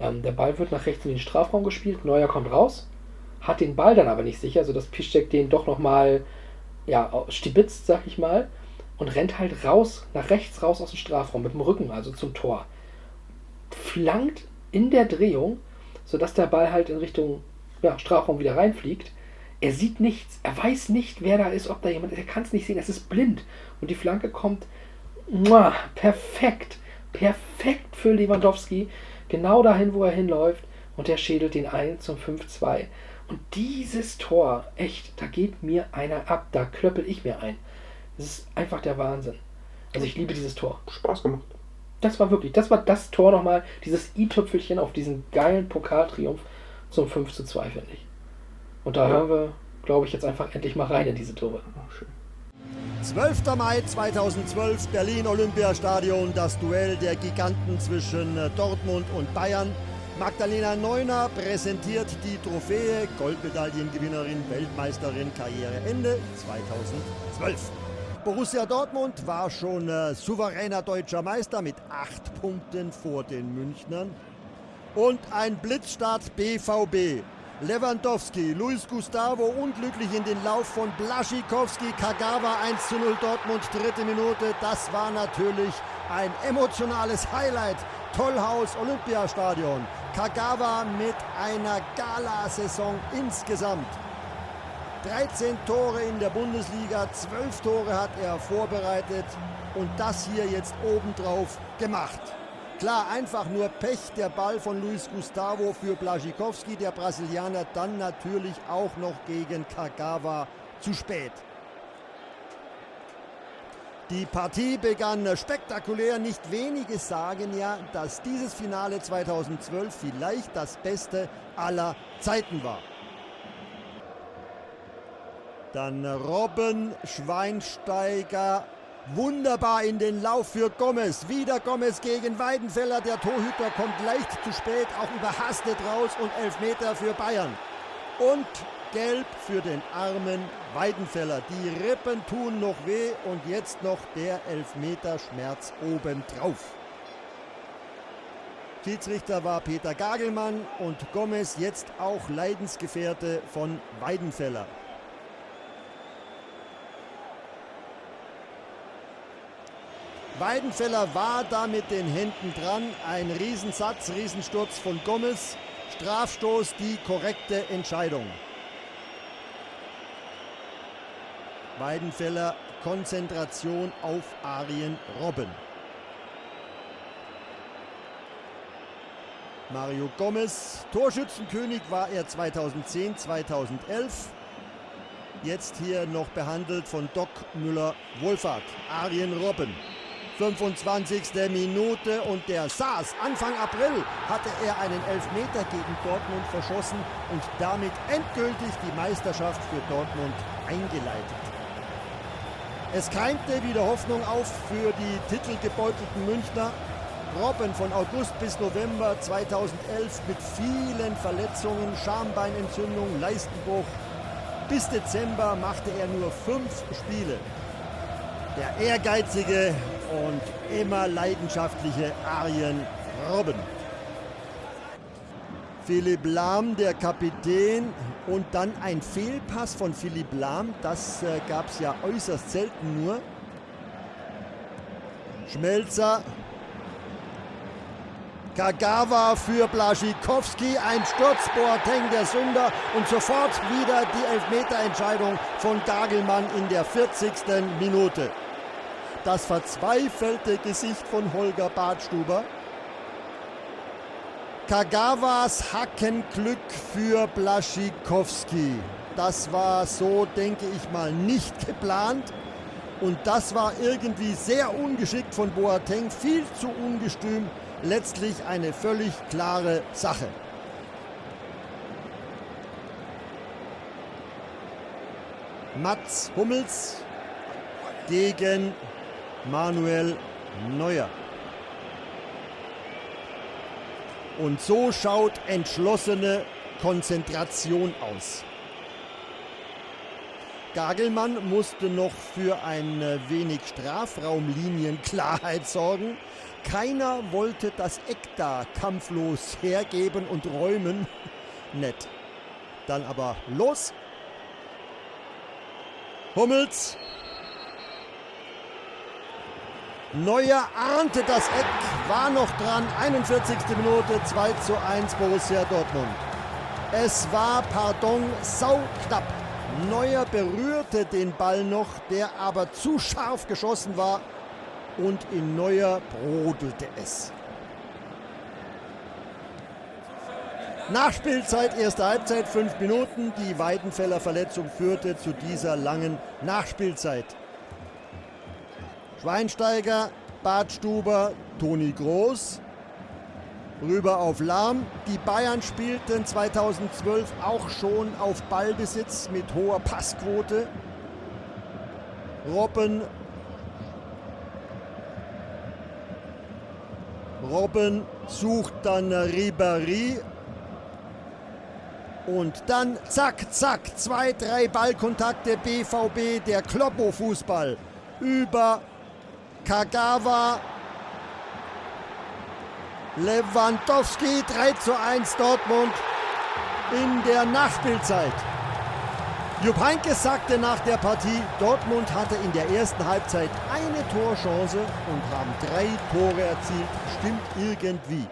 Ähm, der Ball wird nach rechts in den Strafraum gespielt, Neuer kommt raus, hat den Ball dann aber nicht sicher, sodass Piszczek den doch nochmal ja, stibitzt, sag ich mal, und rennt halt raus, nach rechts raus aus dem Strafraum mit dem Rücken, also zum Tor. Flankt in der Drehung sodass der Ball halt in Richtung ja, Strafraum wieder reinfliegt. Er sieht nichts, er weiß nicht, wer da ist, ob da jemand ist, er kann es nicht sehen, es ist blind. Und die Flanke kommt muah, perfekt, perfekt für Lewandowski, genau dahin, wo er hinläuft. Und der schädelt den ein zum 5-2. Und dieses Tor, echt, da geht mir einer ab, da klöppel ich mir ein. Das ist einfach der Wahnsinn. Also ich liebe dieses Tor. Spaß gemacht. Das war wirklich, das war das Tor nochmal, dieses i-Tüpfelchen auf diesen geilen Pokaltriumph zum 5 zu 2, finde ich. Und da Ja. hören wir, glaube ich, jetzt einfach endlich mal rein in diese Tore. Oh, schön. 12. Mai 2012, Berlin Olympiastadion, das Duell der Giganten zwischen äh, Dortmund und Bayern. Magdalena Neuner präsentiert die Trophäe Goldmedaillengewinnerin, Weltmeisterin, Karriereende 2012. Borussia Dortmund war schon äh, souveräner deutscher Meister mit acht Punkten vor den Münchnern. Und ein Blitzstart BVB. Lewandowski, Luis Gustavo unglücklich in den Lauf von Blaschikowski, Kagawa 1 zu 0 Dortmund, dritte Minute. Das war natürlich ein emotionales Highlight. Tollhaus Olympiastadion. Kagawa mit einer Gala-Saison insgesamt. 13 Tore in der Bundesliga, 12 Tore hat er vorbereitet und das hier jetzt obendrauf gemacht. Klar, einfach nur Pech, der Ball von Luis Gustavo für Blaschikowski, der Brasilianer dann natürlich auch noch gegen Kagawa zu spät. Die Partie begann spektakulär. Nicht wenige sagen ja, dass dieses Finale 2012 vielleicht das beste aller Zeiten war. Dann Robben, Schweinsteiger, wunderbar in den Lauf für Gomez. Wieder Gomez gegen Weidenfeller. Der Torhüter kommt leicht zu spät, auch überhastet raus und Elfmeter für Bayern. Und Gelb für den armen Weidenfeller. Die Rippen tun noch weh und jetzt noch der Elfmeterschmerz obendrauf. Schiedsrichter war Peter Gagelmann und Gomez jetzt auch Leidensgefährte von Weidenfeller. Weidenfeller war da mit den Händen dran. Ein Riesensatz, Riesensturz von Gomez. Strafstoß, die korrekte Entscheidung. Weidenfeller Konzentration auf Arjen Robben. Mario Gomez, Torschützenkönig war er 2010, 2011. Jetzt hier noch behandelt von Doc Müller-Wohlfahrt. Arjen Robben. 25. Minute und der saß. Anfang April hatte er einen Elfmeter gegen Dortmund verschossen und damit endgültig die Meisterschaft für Dortmund eingeleitet. Es keimte wieder Hoffnung auf für die titelgebeutelten Münchner. Robben von August bis November 2011 mit vielen Verletzungen, Schambeinentzündung, Leistenbruch. Bis Dezember machte er nur fünf Spiele. Der ehrgeizige und immer leidenschaftliche Arjen Robben. Philipp Lahm, der Kapitän, und dann ein Fehlpass von Philipp Lahm, das äh, gab es ja äußerst selten nur. Schmelzer. Kagawa für Blaschikowski, ein Sturz, Boateng der Sünder und sofort wieder die Elfmeterentscheidung von Gagelmann in der 40. Minute. Das verzweifelte Gesicht von Holger Badstuber. Kagawas Hackenglück für Blaschikowski. Das war so, denke ich mal, nicht geplant. Und das war irgendwie sehr ungeschickt von Boateng, viel zu ungestüm. Letztlich eine völlig klare Sache. Mats Hummels gegen Manuel Neuer. Und so schaut entschlossene Konzentration aus. Gagelmann musste noch für ein wenig Strafraumlinienklarheit sorgen. Keiner wollte das Eck da kampflos hergeben und räumen. Nett. Dann aber los. Hummels Neuer ahnte das Eck, war noch dran. 41. Minute 2 zu 1 Borussia Dortmund. Es war, pardon, sauknapp. Neuer berührte den Ball noch, der aber zu scharf geschossen war und in Neuer brodelte es. Nachspielzeit, erste Halbzeit, fünf Minuten. Die Weidenfeller Verletzung führte zu dieser langen Nachspielzeit. Schweinsteiger, Badstuber, Toni Groß. Rüber auf Lahm. Die Bayern spielten 2012 auch schon auf Ballbesitz mit hoher Passquote. Robben. Robben sucht dann Ribéry. Und dann zack, zack, zwei, drei Ballkontakte BVB, der Kloppo-Fußball über Kagawa. Lewandowski 3 zu 1 Dortmund in der Nachspielzeit. Jupp Heynckes sagte nach der Partie, Dortmund hatte in der ersten Halbzeit eine Torchance und haben drei Tore erzielt. Stimmt irgendwie.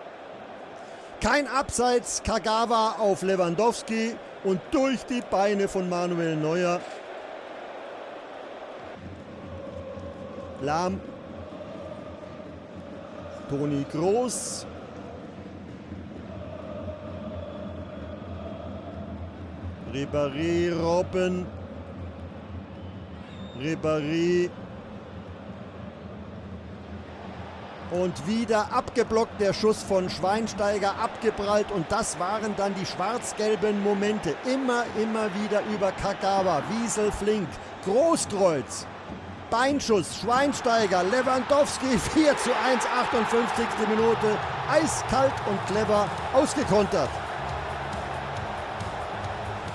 Kein Abseits, Kagawa auf Lewandowski und durch die Beine von Manuel Neuer. Lahm. Toni Groß Ribéry, Robben. Ribéry. Und wieder abgeblockt der Schuss von Schweinsteiger, abgeprallt. Und das waren dann die schwarz-gelben Momente. Immer, immer wieder über Kagawa, Wiesel, Flink, Großkreuz. Beinschuss, Schweinsteiger, Lewandowski 4 zu 1, 58. Minute. Eiskalt und clever ausgekontert.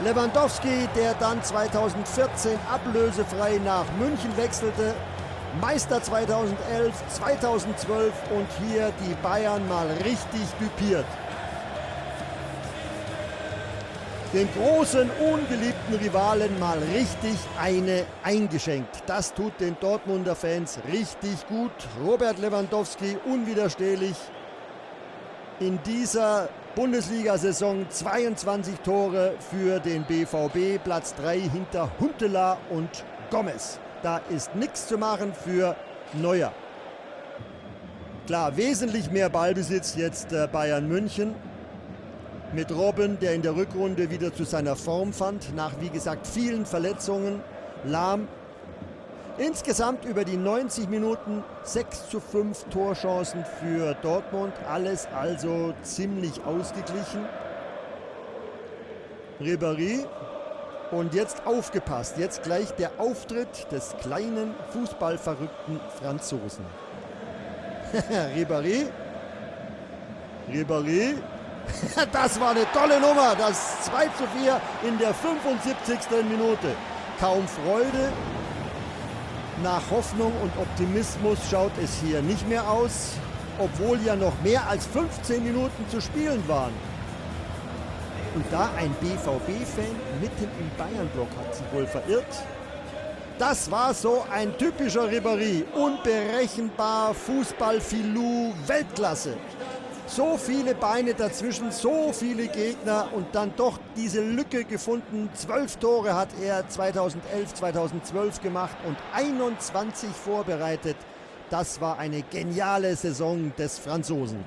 Lewandowski, der dann 2014 ablösefrei nach München wechselte, Meister 2011, 2012 und hier die Bayern mal richtig düpiert. Den großen, ungeliebten Rivalen mal richtig eine eingeschenkt. Das tut den Dortmunder Fans richtig gut. Robert Lewandowski unwiderstehlich in dieser Bundesliga-Saison 22 Tore für den BVB, Platz 3 hinter Huntela und Gomez. Da ist nichts zu machen für Neuer. Klar, wesentlich mehr Ballbesitz jetzt äh, Bayern München. Mit Robben, der in der Rückrunde wieder zu seiner Form fand, nach wie gesagt vielen Verletzungen. Lahm Insgesamt über die 90 Minuten 6 zu 5 Torchancen für Dortmund. Alles also ziemlich ausgeglichen. Ribéry. Und jetzt aufgepasst. Jetzt gleich der Auftritt des kleinen Fußballverrückten Franzosen. Ribéry. Ribéry. Das war eine tolle Nummer. Das 2 zu 4 in der 75. Minute. Kaum Freude, nach Hoffnung und Optimismus schaut es hier nicht mehr aus, obwohl ja noch mehr als 15 Minuten zu spielen waren. Und da ein BVB-Fan mitten im Bayern-Block hat sich wohl verirrt. Das war so ein typischer Ribéry. Unberechenbar, Fußball-Filou, Weltklasse so viele Beine dazwischen, so viele Gegner und dann doch diese Lücke gefunden. Zwölf Tore hat er 2011, 2012 gemacht und 21 vorbereitet. Das war eine geniale Saison des Franzosen.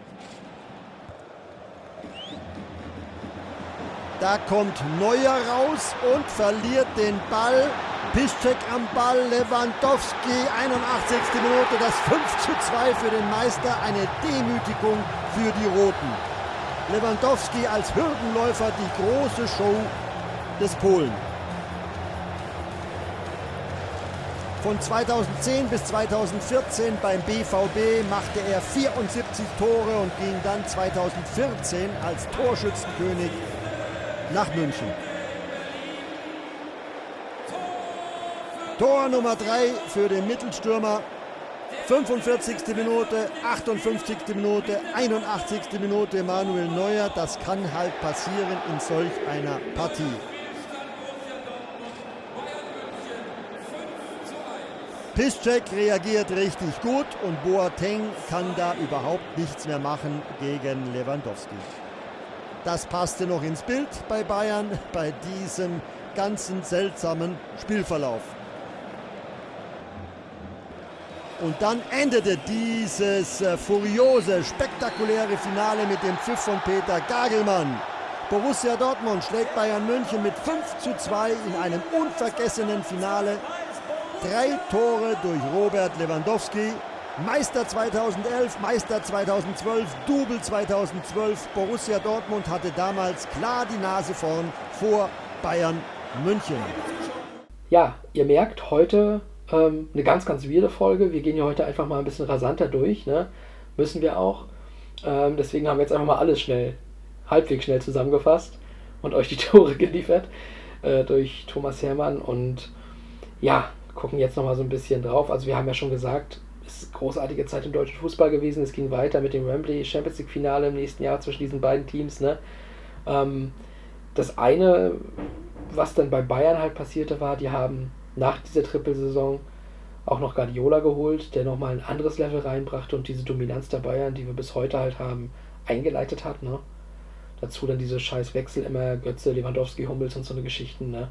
Da kommt Neuer raus und verliert den Ball. Piszczek am Ball, Lewandowski, 81. Minute, das 5 zu 2 für den Meister, eine Demütigung für die Roten. Lewandowski als Hürdenläufer die große Show des Polen. Von 2010 bis 2014 beim BVB machte er 74 Tore und ging dann 2014 als Torschützenkönig nach München. Tor Nummer 3 für den Mittelstürmer 45. Minute, 58. Minute, 81. Minute Manuel Neuer. Das kann halt passieren in solch einer Partie. Piszczek reagiert richtig gut und Boateng kann da überhaupt nichts mehr machen gegen Lewandowski. Das passte noch ins Bild bei Bayern bei diesem ganzen seltsamen Spielverlauf. Und dann endete dieses äh, furiose, spektakuläre Finale mit dem Pfiff von Peter Gagelmann. Borussia Dortmund schlägt Bayern München mit 5 zu 2 in einem unvergessenen Finale. Drei Tore durch Robert Lewandowski. Meister 2011, Meister 2012, Double 2012. Borussia Dortmund hatte damals klar die Nase vorn vor Bayern München. Ja, ihr merkt, heute ähm, eine ganz, ganz wilde Folge. Wir gehen ja heute einfach mal ein bisschen rasanter durch. Ne? Müssen wir auch. Ähm, deswegen haben wir jetzt einfach mal alles schnell, halbwegs schnell zusammengefasst und euch die Tore geliefert äh, durch Thomas Hermann. Und ja, gucken jetzt nochmal so ein bisschen drauf. Also wir haben ja schon gesagt, es ist großartige Zeit im deutschen Fußball gewesen. Es ging weiter mit dem Wembley Champions League Finale im nächsten Jahr zwischen diesen beiden Teams. Ne? Ähm, das eine, was dann bei Bayern halt passierte, war, die haben nach dieser Trippelsaison auch noch Guardiola geholt, der nochmal ein anderes Level reinbrachte und diese Dominanz der Bayern, die wir bis heute halt haben, eingeleitet hat. Ne? Dazu dann diese scheiß Wechsel immer Götze, Lewandowski, Hummels und so eine Geschichten, ne?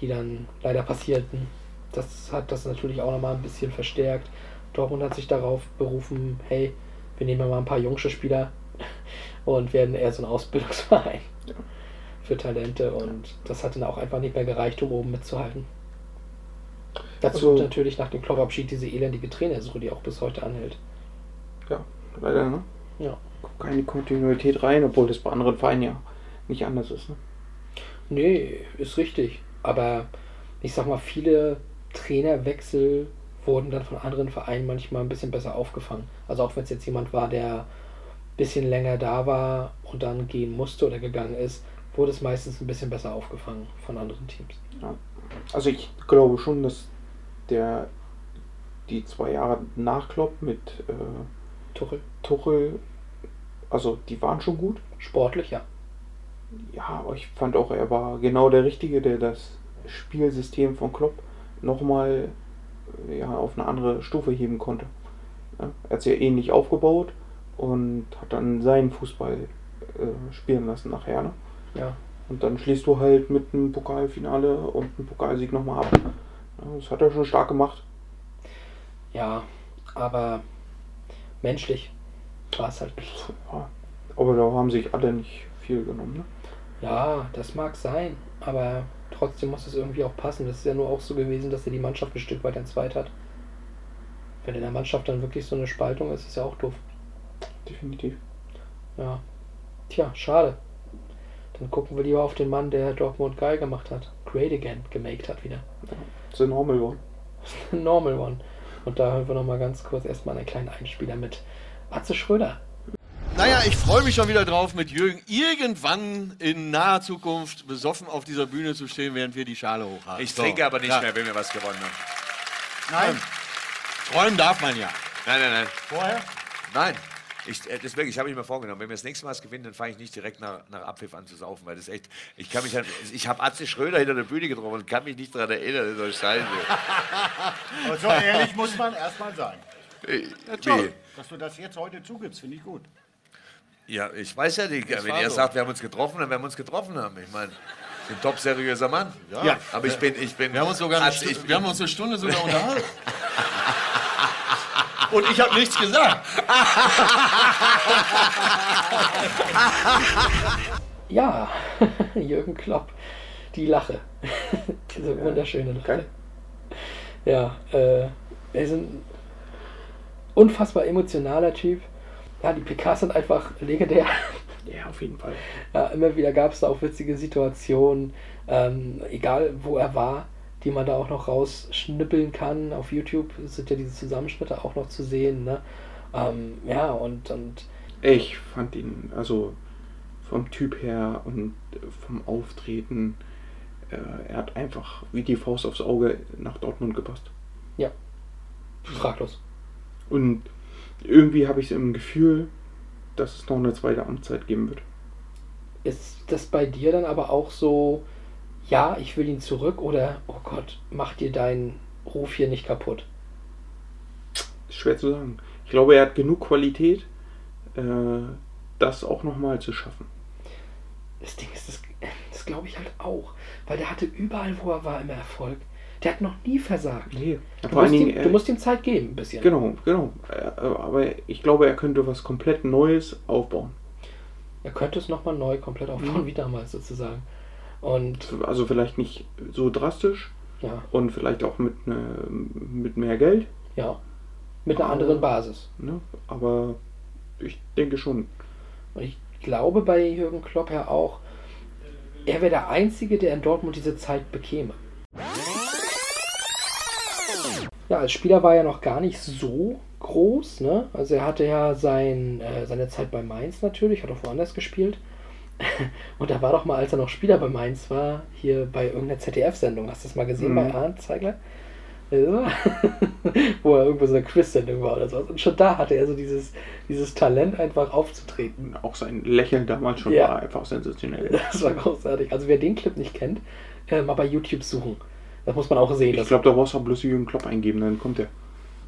die dann leider passierten. Das hat das natürlich auch nochmal ein bisschen verstärkt. Dortmund hat sich darauf berufen, hey, wir nehmen mal ein paar jungsche Spieler und werden eher so ein Ausbildungsverein für Talente und das hat dann auch einfach nicht mehr gereicht, um oben mitzuhalten. Dazu Also- natürlich nach dem Kloppabschied diese elendige Trainersuche, die auch bis heute anhält. Ja, leider, ne? Ja. Kommt keine Kontinuität rein, obwohl das bei anderen Vereinen ja nicht anders ist. Ne? Nee, ist richtig. Aber ich sag mal, viele Trainerwechsel wurden dann von anderen Vereinen manchmal ein bisschen besser aufgefangen. Also auch wenn es jetzt jemand war, der ein bisschen länger da war und dann gehen musste oder gegangen ist, wurde es meistens ein bisschen besser aufgefangen von anderen Teams. Also ich glaube schon, dass der die zwei Jahre nach Klopp mit äh, Tuchel, Tuchel, also die waren schon gut. sportlich, ja. Ja, aber ich fand auch, er war genau der Richtige, der das Spielsystem von Klopp nochmal ja, auf eine andere Stufe heben konnte. Ja, er hat es ja ähnlich aufgebaut und hat dann seinen Fußball äh, spielen lassen nachher. Ne? Ja, Und dann schließt du halt mit einem Pokalfinale und einem Pokalsieg nochmal ab. Das hat er schon stark gemacht. ja, aber menschlich war es halt nicht. Ja, aber da haben sich alle nicht viel genommen. Ne? Ja, das mag sein, aber trotzdem muss es irgendwie auch passen. Das ist ja nur auch so gewesen, dass er die Mannschaft ein Stück weit entzweit hat. Wenn in der Mannschaft dann wirklich so eine Spaltung ist, ist ja auch doof. Definitiv. Ja. Tja, schade. Dann gucken wir lieber auf den Mann, der Dortmund geil gemacht hat. Great again gemaked hat wieder. The Normal One. Normal one. Und da hören wir nochmal ganz kurz erstmal einen kleinen Einspieler mit Atze Schröder. Naja, ich freue mich schon wieder drauf, mit Jürgen irgendwann in naher Zukunft besoffen auf dieser Bühne zu stehen, während wir die Schale hochhalten. Ich So, trinke aber nicht ja. mehr, wenn wir was gewonnen haben. Nein. Träumen darf man ja. Nein, nein, nein. Vorher? Nein. Ich, äh, deswegen, ich habe mich mal vorgenommen, wenn wir das nächste Mal gewinnen, dann fange ich nicht direkt nach, nach Abpfiff an zu saufen, weil das echt, ich kann mich, an- ich habe Atze Schröder hinter der Bühne getroffen und kann mich nicht daran erinnern, das ist scheiße. Aber so ehrlich muss man erstmal sein. Äh, toll. Wie? Dass du das jetzt heute zugibst, finde ich gut. Ja, ich weiß ja nicht, wenn er so. sagt, wir haben uns getroffen, dann werden wir uns getroffen haben. Ich meine, ich bin ein top seriöser Mann. Ja. Aber ich bin, ich bin. Wir haben uns sogar eine, ich Stu- bin- wir haben uns eine Stunde sogar unterhalten. Und ich habe nichts gesagt. Ja, Jürgen Klopp. Die Lache. Diese wunderschöne Lache. Ja, äh, er ist ein unfassbar emotionaler Typ. Ja, die PKs sind einfach legendär. Ja, auf jeden Fall. Ja, immer wieder gab es da auch witzige Situationen, ähm, egal wo er war, die man da auch noch rausschnippeln kann. Auf YouTube sind ja diese Zusammenschnitte auch noch zu sehen. Ne? Ähm, ja, und, und Ich fand ihn, also vom Typ her und vom Auftreten, äh, er hat einfach wie die Faust aufs Auge nach Dortmund gepasst. fraglos. Und irgendwie habe ich im Gefühl, dass es noch eine zweite Amtszeit geben wird. Ist das bei dir dann aber auch so, ja, ich will ihn zurück oder, oh Gott, mach dir deinen Ruf hier nicht kaputt? Ist schwer zu sagen. Ich glaube, er hat genug Qualität, äh, das auch nochmal zu schaffen. Das Ding ist, das, das glaube ich halt auch. Weil der hatte überall, wo er war, immer Erfolg. Der hat noch nie versagt. Nee, Du musst, ihm, du musst ihm Zeit geben, ein bisschen. Genau, genau. Äh, Aber ich glaube, er könnte was komplett Neues aufbauen. Er könnte es nochmal neu komplett aufbauen, Mhm. wie damals sozusagen. Und Also vielleicht nicht so drastisch ja, und vielleicht auch mit, ne, mit mehr Geld. ja. Mit einer Aber- anderen Basis. Ne? Aber ich denke schon. Und ich glaube bei Jürgen Klopp ja auch, er wäre der Einzige, der in Dortmund diese Zeit bekäme. Ja, als Spieler war er noch gar nicht so groß. Ne? Also er hatte ja sein, äh, seine Zeit bei Mainz natürlich, hat auch woanders gespielt. Und da war doch mal, als er noch Spieler bei Mainz war, hier bei irgendeiner ZDF-Sendung. Hast du das mal gesehen Mhm. bei Arndt Zeigler? Ja. Wo er irgendwo so eine Quiz-Sendung war oder sowas. Und schon da hatte er so dieses, dieses Talent, einfach aufzutreten. Auch sein Lächeln damals schon Ja. war einfach sensationell. Das war großartig. Also wer den Clip nicht kennt, äh, mal bei YouTube suchen. Das muss man auch sehen. Ich glaube, da brauchst du auch bloß Jürgen Klopp eingeben, dann kommt er.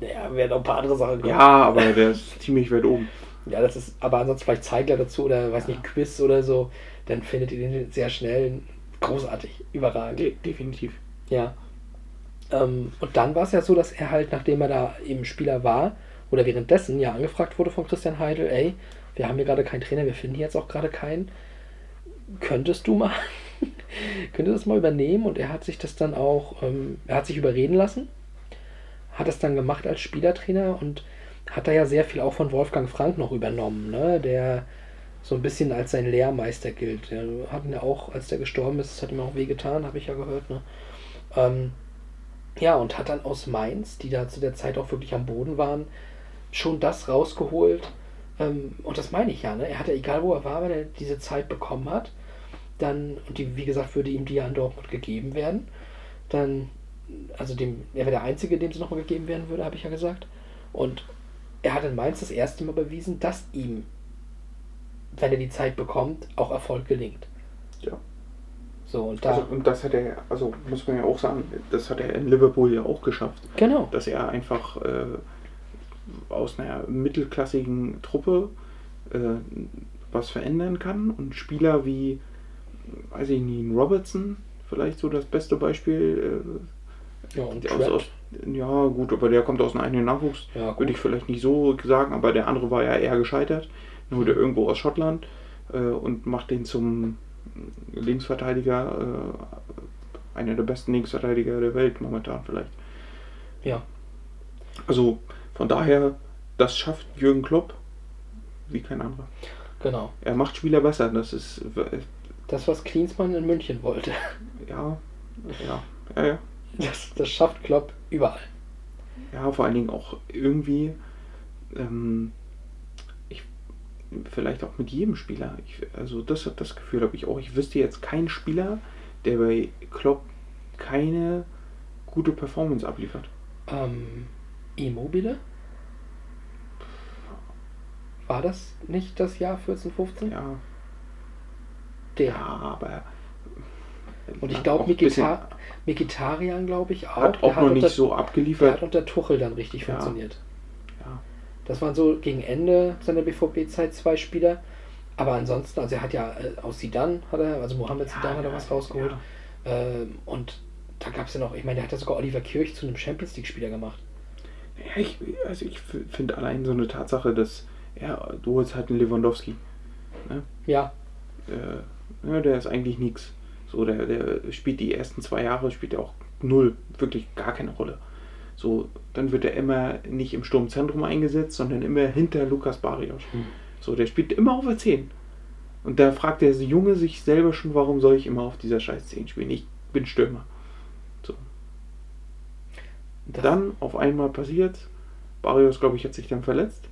ja, werden noch ein paar andere Sachen kommen. Ja, aber der ist ziemlich weit oben. Ja, das ist, aber ansonsten vielleicht Zeigler dazu oder weiß nicht, Quiz oder so, dann findet ihr den sehr schnell großartig, überragend. De definitiv. Ja. Ähm, und dann war es ja so, dass er halt, nachdem er da eben Spieler war, oder währenddessen ja angefragt wurde von Christian Heidel, ey, wir haben hier gerade keinen Trainer, wir finden jetzt auch gerade keinen. Könntest du mal, könntest du das mal übernehmen? Und er hat sich das dann auch, ähm, er hat sich überreden lassen, hat es dann gemacht als Spielertrainer und hat da ja sehr viel auch von Wolfgang Frank noch übernommen, ne? der so ein bisschen als sein Lehrmeister gilt. Der hat ihn ja auch, als der gestorben ist, das hat ihm auch wehgetan, habe ich ja gehört. Ne? Ähm, ja, und hat dann aus Mainz, die da zu der Zeit auch wirklich am Boden waren, schon das rausgeholt. Ähm, und das meine ich ja, ne? Er hatte, egal wo er war, wenn er diese Zeit bekommen hat, dann, und die, wie gesagt, würde ihm die ja in Dortmund gegeben werden, dann, also dem, er wäre der Einzige, dem sie nochmal gegeben werden würde, habe ich ja gesagt. Und er hat in Mainz das erste Mal bewiesen, dass ihm, wenn er die Zeit bekommt, auch Erfolg gelingt. Ja. So, und da. Also, und das hat er, also muss man ja auch sagen, das hat er in Liverpool ja auch geschafft. Genau. Dass er einfach äh, aus einer mittelklassigen Truppe äh, was verändern kann und Spieler wie, weiß ich nicht, Robertson, vielleicht so das beste Beispiel. Äh, ja, und aus, Trent. aus, ja, gut, aber der kommt aus einem eigenen Nachwuchs. Ja. Würde ich vielleicht nicht so sagen, aber der andere war ja eher gescheitert. Nur der irgendwo aus Schottland äh, und macht den zum Linksverteidiger, äh, einer der besten Linksverteidiger der Welt momentan vielleicht. Ja. Also von daher, das schafft Jürgen Klopp wie kein anderer. Genau. Er macht Spieler besser. Das ist äh, Das, was Klinsmann in München wollte. ja, ja, ja, ja. Das, das schafft Klopp überall. Ja, vor allen Dingen auch irgendwie, ähm, ich, vielleicht auch mit jedem Spieler. Ich, also das, das Gefühl habe ich auch. Ich wüsste jetzt keinen Spieler, der bei Klopp keine gute Performance abliefert. Ähm, Immobile? War das nicht das Jahr 14, 15? Ja, Der. ja aber... Und ich glaube, ein bisschen- Mikita Mikitarian, glaube ich, auch. hat Der auch noch nicht unter, so Der abgeliefert. hat unter Tuchel dann richtig Ja. funktioniert. Ja. Das waren so gegen Ende seiner BVB-Zeit zwei Spieler. Aber ansonsten, also er hat ja äh, aus Sidan, hat er, also Mohamed Sidan hat er was rausgeholt. Ähm, und da gab es ja noch, ich meine, der hat ja sogar Oliver Kirch zu einem Champions League-Spieler gemacht. Ja, ich, also ich finde allein so eine Tatsache, dass ja, du holst halt einen Lewandowski. Ne? Ja, Äh, ja, der ist eigentlich nichts. So, der, der spielt die ersten zwei Jahre, spielt er auch null, wirklich gar keine Rolle. So, dann wird er immer nicht im Sturmzentrum eingesetzt, sondern immer hinter Lukas Barrios. So, der spielt immer auf der 10. Und da fragt der Junge sich selber schon, warum soll ich immer auf dieser scheiß 10 spielen? Ich bin Stürmer. So. das, Dann auf einmal passiert, Barrios, glaube ich, hat sich dann verletzt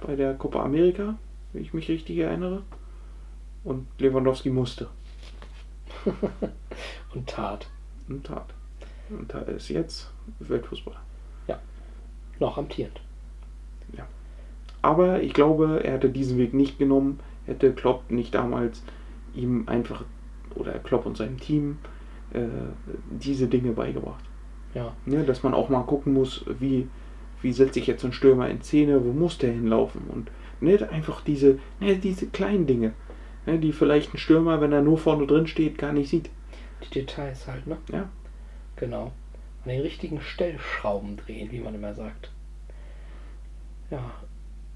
bei der Copa America, wenn ich mich richtig erinnere. Und Lewandowski musste und tat. und tat. Und da ist jetzt Weltfußballer. Noch amtierend. Aber ich glaube, er hätte diesen Weg nicht genommen, hätte Klopp nicht damals ihm einfach, oder Klopp und seinem Team, äh, diese Dinge beigebracht. Ja. Ne, dass man auch mal gucken muss, wie, wie setze ich jetzt einen Stürmer in Szene, wo muss der hinlaufen und nicht einfach diese, ne, diese kleinen Dinge, ne, die vielleicht ein Stürmer, wenn er nur vorne drin steht, gar nicht sieht. Die Details halt, ne? Ja. Genau. An den richtigen Stellschrauben drehen, wie man immer sagt. Ja.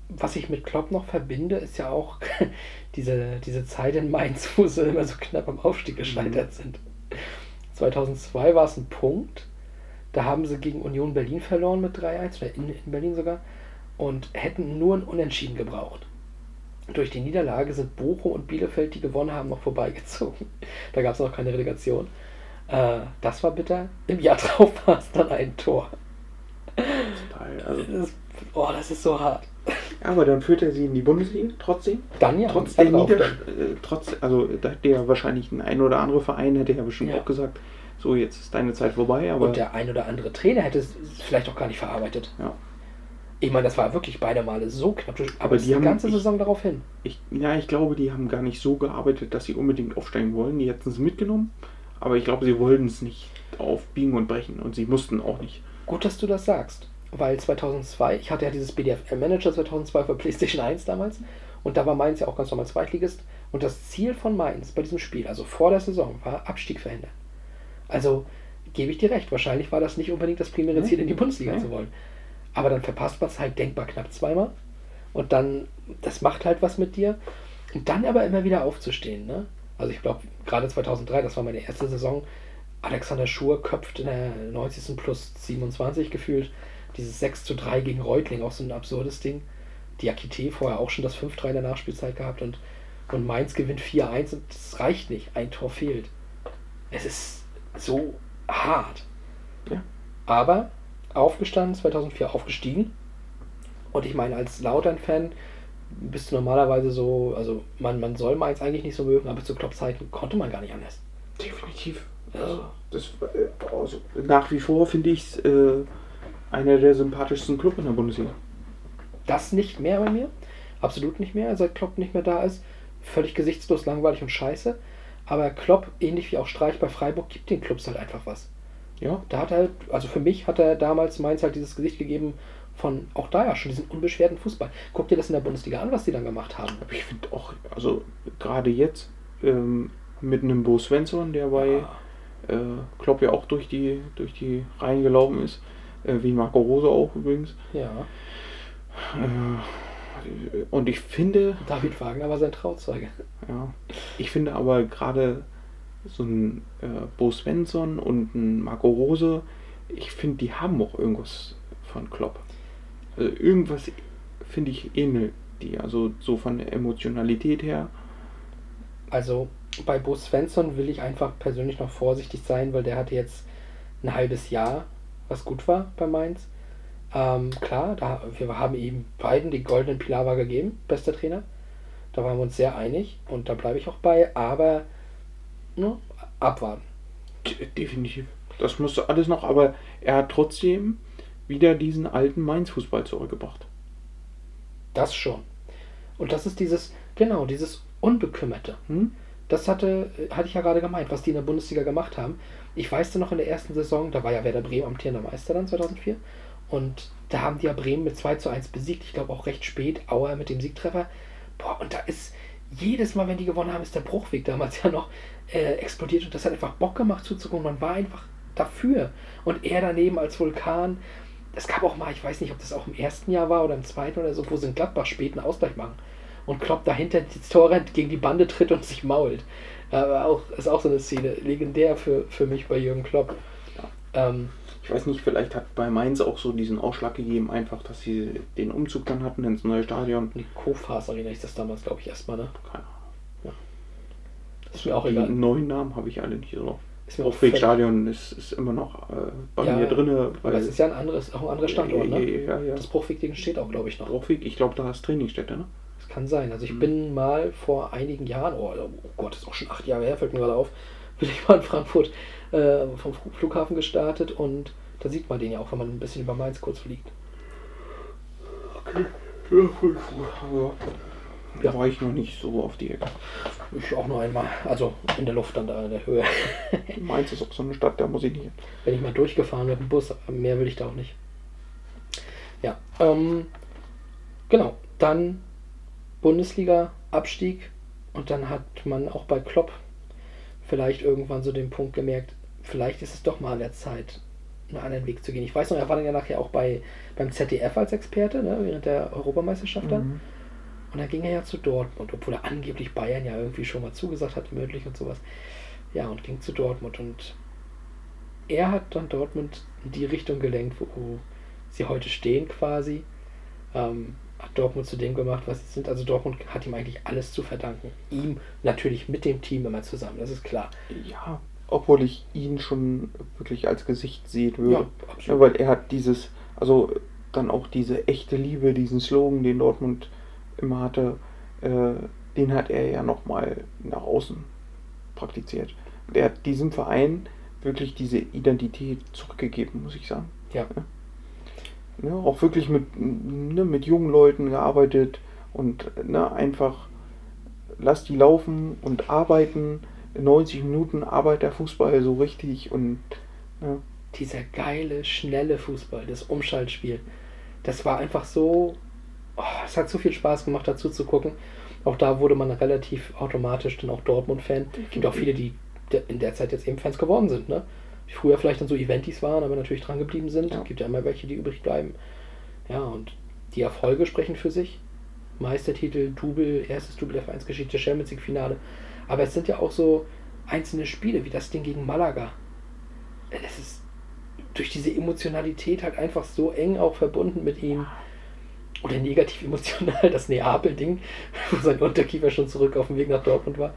Was ich mit Klopp noch verbinde, ist ja auch diese, diese Zeit in Mainz, wo sie immer so knapp am Aufstieg gescheitert sind. 2002 war es ein Punkt. Da haben sie gegen Union Berlin verloren mit 3-1, oder in, in Berlin sogar, und hätten nur ein Unentschieden gebraucht. Durch die Niederlage sind Bochum und Bielefeld, die gewonnen haben, noch vorbeigezogen. Da gab es noch keine Relegation. Äh, das war bitter. Im Jahr drauf war es dann ein Tor. Also, Das ist, oh, das ist so hart. aber dann führt er sie in die Bundesliga trotzdem. Dann ja. Trotz der Nieder äh, trotz, also da hätte ja wahrscheinlich ein ein oder andere Verein hätte ja bestimmt Ja. auch gesagt, so jetzt ist deine Zeit vorbei, aber Und der ein oder andere Trainer hätte es vielleicht auch gar nicht verarbeitet. ja. Ich meine, das war wirklich beide Male so knapp. Aber, die haben- ganze ich- Saison darauf hin. Ich, ja, ich glaube, die haben gar nicht so gearbeitet, dass sie unbedingt aufsteigen wollen. Die hätten es mitgenommen, aber ich glaube, sie wollten es nicht auf Biegen und Brechen und sie mussten auch nicht. Gut, dass du das sagst. Weil 2002, ich hatte ja dieses BDFL Manager 2002 für PlayStation 1 damals. Und da war Mainz ja auch ganz normal Zweitligist. Und das Ziel von Mainz bei diesem Spiel, also vor der Saison, war Abstieg verhindern. Also gebe ich dir recht, wahrscheinlich war das nicht unbedingt das primäre Ziel, in die Bundesliga Nee. zu wollen. Aber dann verpasst man es halt denkbar knapp zweimal. Und dann, das macht halt was mit dir. Und dann aber immer wieder aufzustehen. Ne? Also ich glaube, gerade 2003, das war meine erste Saison, Alexander Schur köpft in der 90. plus 27 gefühlt. Dieses 6 zu 3 gegen Reutling, auch so ein absurdes Ding. Diakite vorher auch schon das 5-3 in der Nachspielzeit gehabt und, und Mainz gewinnt 4-1 und das reicht nicht. Ein Tor fehlt. Es ist so hart. Ja. Aber aufgestanden, 2004 aufgestiegen. Und ich meine, als Lautern-Fan bist du normalerweise so, also man, man soll Mainz eigentlich nicht so mögen, aber zu Klopp-Zeiten konnte man gar nicht anders. Definitiv. Also, Das, äh, also, nach wie vor finde ich es äh, einer der sympathischsten Club in der Bundesliga. das nicht mehr bei mir. Absolut nicht mehr, seit Klopp nicht mehr da ist. Völlig gesichtslos, langweilig und scheiße. Aber Klopp, ähnlich wie auch Streich bei Freiburg, gibt den Clubs halt einfach was. Ja, Da hat er halt, also für mich hat er damals Mainz halt dieses Gesicht gegeben von auch da ja schon diesen unbeschwerten Fußball. Guck dir das in der Bundesliga an, was die dann gemacht haben. aber ich finde auch, also gerade jetzt ähm, mit einem Bo Svensson, der bei äh, Klopp ja auch durch die, durch die Reihen gelaufen ist, äh, wie Marco Rose auch übrigens. Ja, Äh, und ich finde, David Wagner war sein Trauzeuge. Ja, ich finde aber gerade so ein äh, Bo Svensson und ein Marco Rose, ich finde, die haben auch irgendwas von Klopp. Also irgendwas, finde ich, ähnelt die. Also so von der Emotionalität her. Also bei Bo Svensson will ich einfach persönlich noch vorsichtig sein, weil der hatte jetzt ein halbes Jahr, was gut war bei Mainz. Ähm, klar, da, wir haben ihm beiden die goldenen Pilawa gegeben, bester Trainer. Da waren wir uns sehr einig und da bleibe ich auch bei, aber ne, abwarten. Definitiv. Das musste alles noch, aber er hat trotzdem wieder diesen alten Mainz-Fußball zurückgebracht. Das schon. Und das ist dieses, genau, dieses Unbekümmerte. Hm? Das hatte, hatte ich ja gerade gemeint, was die in der Bundesliga gemacht haben. Ich weiß noch in der ersten Saison, da war ja Werder Bremen amtierender Meister dann 2004. Und da haben die ja Bremen mit 2 zu 1 besiegt. Ich glaube auch recht spät. Auer mit dem Siegtreffer. Boah, und da ist jedes Mal, wenn die gewonnen haben, ist der Bruchweg damals ja noch äh, explodiert. Und das hat einfach Bock gemacht zuzugucken. Man war einfach dafür. Und er daneben als Vulkan. Es gab auch mal, ich weiß nicht, ob das auch im ersten Jahr war oder im zweiten oder so, wo sie in Gladbach spät einen Ausgleich machen. Und Klopp dahinter ins Tor rennt, gegen die Bande tritt und sich mault. Aber auch, ist auch so eine Szene, legendär für, für mich bei Jürgen Klopp. Ähm, Ich weiß nicht, vielleicht hat bei Mainz auch so diesen Ausschlag gegeben, einfach, dass sie den Umzug dann hatten ins neue Stadion. die Kofas Arena ist das damals, glaube ich, erstmal, ne? Keine Ahnung. Ist mir auch Die egal. neuen Namen habe ich alle nicht so. Ist mir auch Bruchwegstadion ist, ist immer noch äh, bei Ja, mir drinne. Aber es ist ja ein anderes, auch ein anderer Standort, ne? Ja, ja. Das Bruchweg-Ding steht auch, glaube ich, noch. Bruchweg, ich glaube, da ist Trainingsstätte, ne? Das kann sein. Also ich Mhm. bin mal vor einigen Jahren, oh, oh Gott, ist auch schon acht Jahre her, fällt mir gerade auf, bin ich mal in Frankfurt äh, vom Fl- Flughafen gestartet und da sieht man den ja auch, wenn man ein bisschen über Mainz kurz fliegt. Okay. Ja. Aber Ja. da war ich noch nicht so auf die Ecke. Ich auch nur einmal, also in der Luft dann da in der Höhe. Mainz ist auch so eine Stadt, da muss ich nicht hin. Bin ich mal durchgefahren mit dem Bus, mehr will ich da auch nicht. Ja, ähm, genau. Dann Bundesliga, Abstieg und dann hat man auch bei Klopp vielleicht irgendwann so den Punkt gemerkt, vielleicht ist es doch mal an der Zeit, einen anderen Weg zu gehen. Ich weiß noch, er war dann ja nachher auch bei, beim ZDF als Experte, ne, während der Europameisterschaft dann. Und dann ging er ja zu Dortmund, obwohl er angeblich Bayern ja irgendwie schon mal zugesagt hat, mündlich und sowas. Ja, und ging zu Dortmund. Und er hat dann Dortmund in die Richtung gelenkt, wo sie heute stehen quasi. Ähm, hat Dortmund zu dem gemacht, was sie sind. Also Dortmund hat ihm eigentlich alles zu verdanken. Ihm natürlich mit dem Team immer zusammen, das ist klar. Ja, obwohl ich ihn schon wirklich als Gesicht sehen würde. Ja. Ja, weil er hat dieses, also dann auch diese echte Liebe, diesen Slogan, den Dortmund immer hatte, äh, den hat er ja nochmal nach außen praktiziert. Der hat diesem Verein wirklich diese Identität zurückgegeben, muss ich sagen. Ja. Ne, auch wirklich mit, ne, mit jungen Leuten gearbeitet und ne, einfach lass die laufen und arbeiten. 90 Minuten arbeitet der Fußball so richtig und ne, Dieser geile, schnelle Fußball, das Umschaltspiel. Das war einfach so. Oh, es hat so viel Spaß gemacht, dazu zu gucken. Auch da wurde man relativ automatisch dann auch Dortmund-Fan. Es gibt auch viele, die in der Zeit jetzt eben Fans geworden sind, ne? Die früher vielleicht dann so Eventis waren, aber natürlich dran geblieben sind. Es gibt ja immer welche, die übrig bleiben. Ja, und die Erfolge sprechen für sich. Meistertitel, Double, erstes Double der Vereinsgeschichte, Champions League-Finale. Aber es sind ja auch so einzelne Spiele, wie das Ding gegen Malaga. Es ist durch diese Emotionalität halt einfach so eng auch verbunden mit ihm. Oder negativ emotional, das Neapel-Ding, wo sein Unterkiefer schon zurück auf dem Weg nach Dortmund war,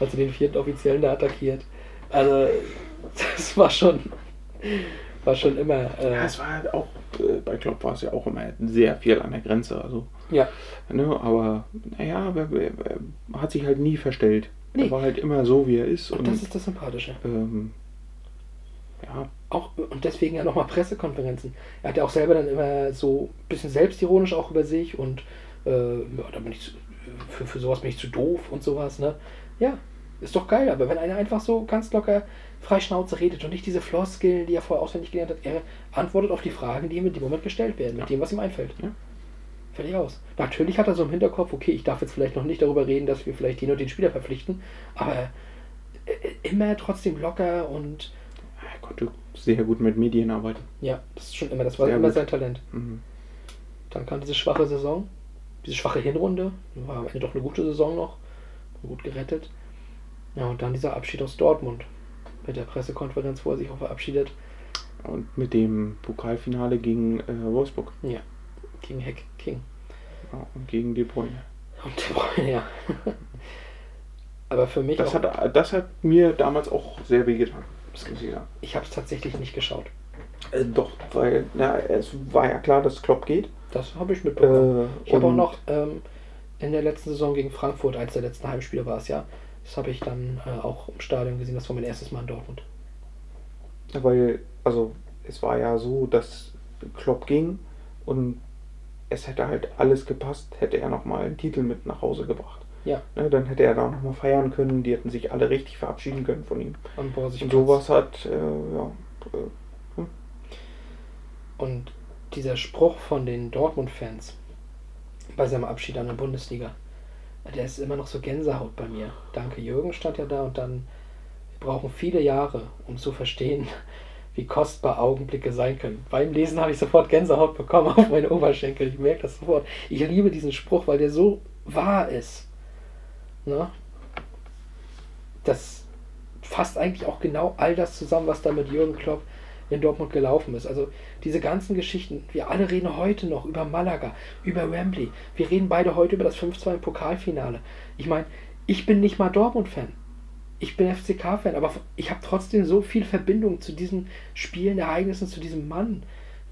als er den vierten Offiziellen da attackiert. Also, das war schon, war schon immer. Äh, Ja, es war halt auch, äh, bei Klopp war es ja auch immer sehr viel an der Grenze. Also, ja, ne, aber naja, aber er, er hat sich halt nie verstellt. Nee. Er war halt immer so, wie er ist. und das ist das Sympathische. ähm, ja, Auch, und deswegen ja nochmal Pressekonferenzen. Er hat ja auch selber dann immer so ein bisschen selbstironisch auch über sich und äh, ja, da bin ich zu, für, für sowas bin ich zu doof und sowas, ne? Ja, ist doch geil, aber wenn einer einfach so ganz locker frei Schnauze redet und nicht diese Floskeln, die er vorher auswendig gelernt hat, er antwortet auf die Fragen, die ihm in dem Moment gestellt werden, mit dem, was ihm einfällt. Ja. Fertig aus. Natürlich hat er so im Hinterkopf, okay, ich darf jetzt vielleicht noch nicht darüber reden, dass wir vielleicht den und den Spieler verpflichten, aber äh, immer trotzdem locker und er konnte sehr gut mit Medien arbeiten. ja, das ist schon immer, das war Sehr immer gut. sein Talent. Mhm. Dann kam diese schwache Saison, diese schwache Hinrunde, war am Ende doch eine gute Saison noch, gut gerettet. Ja, und dann dieser Abschied aus Dortmund mit der Pressekonferenz, wo er sich auch verabschiedet. Und mit dem Pokalfinale gegen äh, Wolfsburg Ja, gegen Heck King. ja, und gegen De Bruyne. Und De Bruyne, ja. Aber für mich, Das auch, hat, das hat mir damals auch sehr wehgetan. Das muss ich sagen. ich habe es tatsächlich nicht geschaut. Äh, doch, weil na, es war ja klar, dass Klopp geht. Das habe ich mitbekommen. Äh, ich habe auch noch ähm, in der letzten Saison gegen Frankfurt, eins der letzten Heimspiele war es ja, das habe ich dann äh, auch im Stadion gesehen. Das war mein erstes Mal in Dortmund. Weil, also, es war ja so, dass Klopp ging und es hätte halt alles gepasst, hätte er nochmal einen Titel mit nach Hause gebracht. Ja. Ne, dann hätte er da nochmal feiern können, die hätten sich alle richtig verabschieden können von ihm. Borsigplatz. Und sowas hat, äh, ja, äh, Und dieser Spruch von den Dortmund-Fans bei seinem Abschied an der Bundesliga, der ist immer noch so Gänsehaut bei mir. Danke Jürgen stand ja da und dann, wir brauchen viele Jahre, um zu verstehen, wie kostbar Augenblicke sein können. Beim Lesen habe ich sofort Gänsehaut bekommen auf meine Oberschenkel. Ich merke das sofort. Ich liebe diesen Spruch, weil der so wahr ist. Ne? Das fasst eigentlich auch genau all das zusammen, was da mit Jürgen Klopp in Dortmund gelaufen ist. Also diese ganzen Geschichten, wir alle reden heute noch über Malaga, über Wembley. Wir reden beide heute über das 5-2 im Pokalfinale. Ich meine, ich bin nicht mal Dortmund-Fan. Ich bin FCK-Fan, aber ich habe trotzdem so viel Verbindung zu diesen Spielen, Ereignissen, zu diesem Mann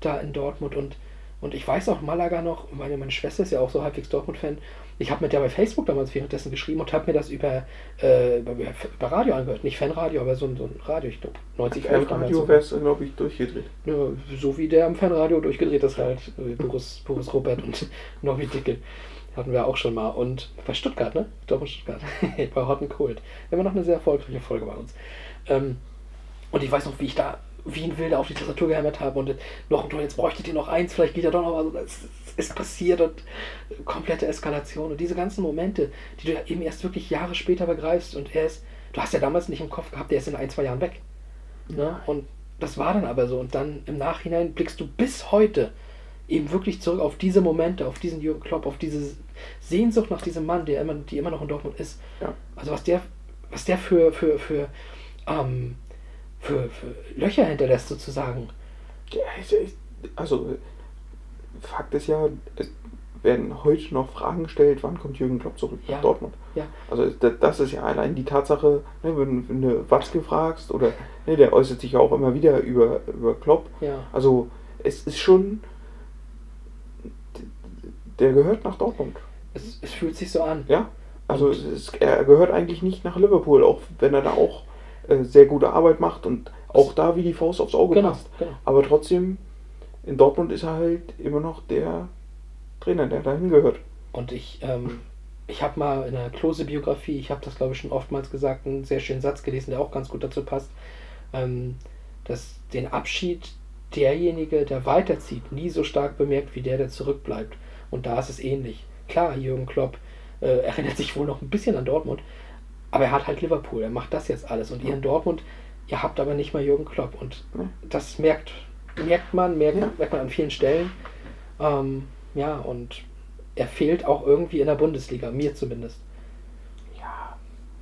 da in Dortmund. Und, und ich weiß auch Malaga noch, meine, meine Schwester ist ja auch so halbwegs Dortmund-Fan. Ich habe mit der bei Facebook damals währenddessen geschrieben und habe mir das über, äh, über, über Radio angehört. Nicht Fanradio, aber so ein, so ein Radio, ich glaube 90 Im Radio wäre es, glaube ich, durchgedreht. ja, so wie der am Fanradio durchgedreht ist halt. äh, Boris, Boris Robert und Nobby Dickel. Hatten wir auch schon mal. Und bei Stuttgart, ne? Dortmund Stuttgart. bei Hot and Cold. Immer noch eine sehr erfolgreiche Folge bei uns. Ähm, und ich weiß noch, wie ich da wie ein Wilder auf die Tastatur gehämmert habe und noch ein Tor, jetzt bräuchtet ihr noch eins, vielleicht geht ja doch noch was. Es ist passiert und komplette Eskalation. Und diese ganzen Momente, die du ja eben erst wirklich Jahre später begreifst und er ist, du hast ja damals nicht im Kopf gehabt, der ist in ein, zwei Jahren weg. Ne? Und das war dann aber so. Und dann im Nachhinein blickst du bis heute eben wirklich zurück auf diese Momente, auf diesen Jürgen Klopp, auf diese Sehnsucht nach diesem Mann, der immer, die immer noch in Dortmund ist. Ja. Also was der, was der für, für, für, ähm, für, für Löcher hinterlässt sozusagen. Ja, ich- Also, Fakt ist ja, es werden heute noch Fragen gestellt, wann kommt Jürgen Klopp zurück Ja. nach Dortmund. Ja. Also da- das ist ja allein die Tatsache, ne, wenn, wenn du Watzke fragst, oder ne, der äußert sich ja auch immer wieder über, über Klopp. Ja. Also es ist schon der gehört nach Dortmund. Es, es fühlt sich so an. Ja, also es er gehört eigentlich nicht nach Liverpool, auch wenn er da auch äh, sehr gute Arbeit macht und auch da wie die Faust aufs Auge Genau, passt. genau. Aber trotzdem, in Dortmund ist er halt immer noch der Trainer, der dahin gehört. Und ich, ähm, ich habe mal in der Klose-Biografie, ich habe das glaube ich schon oftmals gesagt, einen sehr schönen Satz gelesen, der auch ganz gut dazu passt, ähm, dass den Abschied derjenige, der weiterzieht, nie so stark bemerkt wie der, der zurückbleibt. Und da ist es ähnlich. Klar, Jürgen Klopp äh, erinnert sich wohl noch ein bisschen an Dortmund, aber er hat halt Liverpool, er macht das jetzt alles. Und ihr in Dortmund, ihr habt aber nicht mal Jürgen Klopp. Und das merkt, merkt man, merkt, merkt man an vielen Stellen. Ähm, ja, und er fehlt auch irgendwie in der Bundesliga, mir zumindest.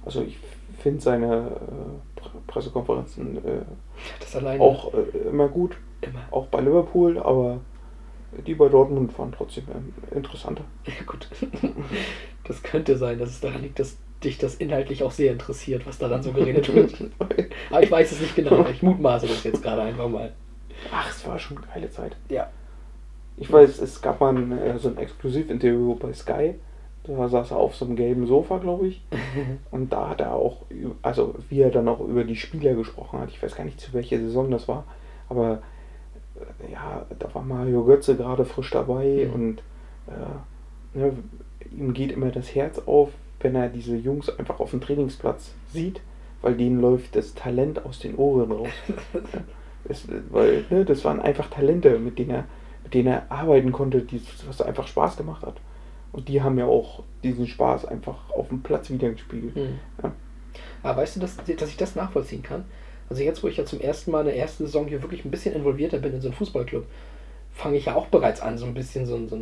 Also ich finde seine äh, Pre- Pressekonferenzen äh, auch äh, immer gut. Immer. Auch bei Liverpool, aber die bei Dortmund waren trotzdem ähm, interessanter. Ja, gut. Das könnte sein, dass es daran liegt, dass dich das inhaltlich auch sehr interessiert, was da dann so geredet wird. Aber ich weiß es nicht genau. Ich mutmaße das jetzt gerade einfach mal. Ach, es war schon eine geile Zeit. Ja. Ich weiß, es gab mal ein, äh, so ein Exklusivinterview bei Sky. Da saß er auf so einem gelben Sofa, glaube ich. Und da hat er auch, also wie er dann auch über die Spieler gesprochen hat. Ich weiß gar nicht, zu welcher Saison das war. Aber ja, da war Mario Götze gerade frisch dabei Mhm. und äh, ne, ihm geht immer das Herz auf, wenn er diese Jungs einfach auf dem Trainingsplatz sieht, weil denen läuft das Talent aus den Ohren raus. es, weil ne, das waren einfach Talente, mit denen er, mit denen er arbeiten konnte, die, was einfach Spaß gemacht hat. Und die haben ja auch diesen Spaß einfach auf dem Platz wiedergespiegelt. Mhm. Ja. Aber weißt du, dass, dass ich das nachvollziehen kann? Also jetzt, wo ich ja zum ersten Mal in der ersten Saison hier wirklich ein bisschen involvierter bin in so einen Fußballclub, fange ich ja auch bereits an, so ein bisschen so, so,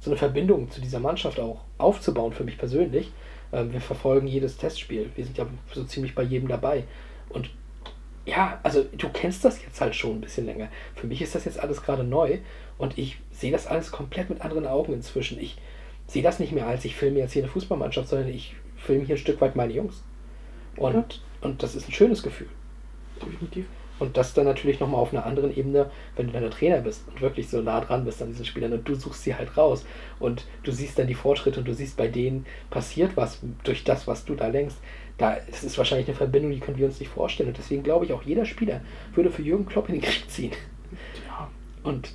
so eine Verbindung zu dieser Mannschaft auch aufzubauen für mich persönlich. Ähm, wir verfolgen jedes Testspiel. Wir sind ja so ziemlich bei jedem dabei. Und ja, also du kennst das jetzt halt schon ein bisschen länger. Für mich ist das jetzt alles gerade neu und ich sehe das alles komplett mit anderen Augen inzwischen. Ich sehe das nicht mehr als ich filme jetzt hier eine Fußballmannschaft, sondern ich filme hier ein Stück weit meine Jungs. Und, und das ist ein schönes Gefühl. Definitiv. Und das dann natürlich nochmal auf einer anderen Ebene, wenn du dann der Trainer bist und wirklich so nah dran bist an diesen Spielern und du suchst sie halt raus und du siehst dann die Fortschritte und du siehst bei denen passiert was durch das, was du da lenkst. Da es ist wahrscheinlich eine Verbindung, die können wir uns nicht vorstellen. Und deswegen glaube ich, auch jeder Spieler würde für Jürgen Klopp in den Krieg ziehen. Ja, Und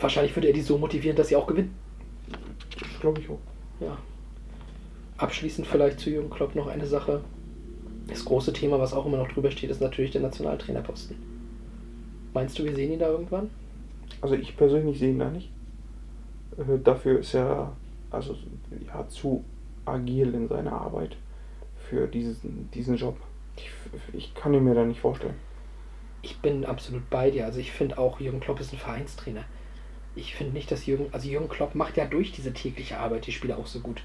wahrscheinlich würde er die so motivieren, dass sie auch gewinnen. das glaube ich auch. Ja. Abschließend vielleicht zu Jürgen Klopp noch eine Sache. Das große Thema, was auch immer noch drüber steht, ist natürlich der Nationaltrainerposten. Meinst du, wir sehen ihn da irgendwann? Also ich persönlich sehe ihn da nicht. Äh, dafür ist er also ja, zu agil in seiner Arbeit für diesen, diesen Job. Ich, ich kann ihn mir da nicht vorstellen. Ich bin absolut bei dir. Also ich finde auch, Jürgen Klopp ist ein Vereinstrainer. Ich finde nicht, dass Jürgen, also Jürgen Klopp macht ja durch diese tägliche Arbeit die Spieler auch so gut.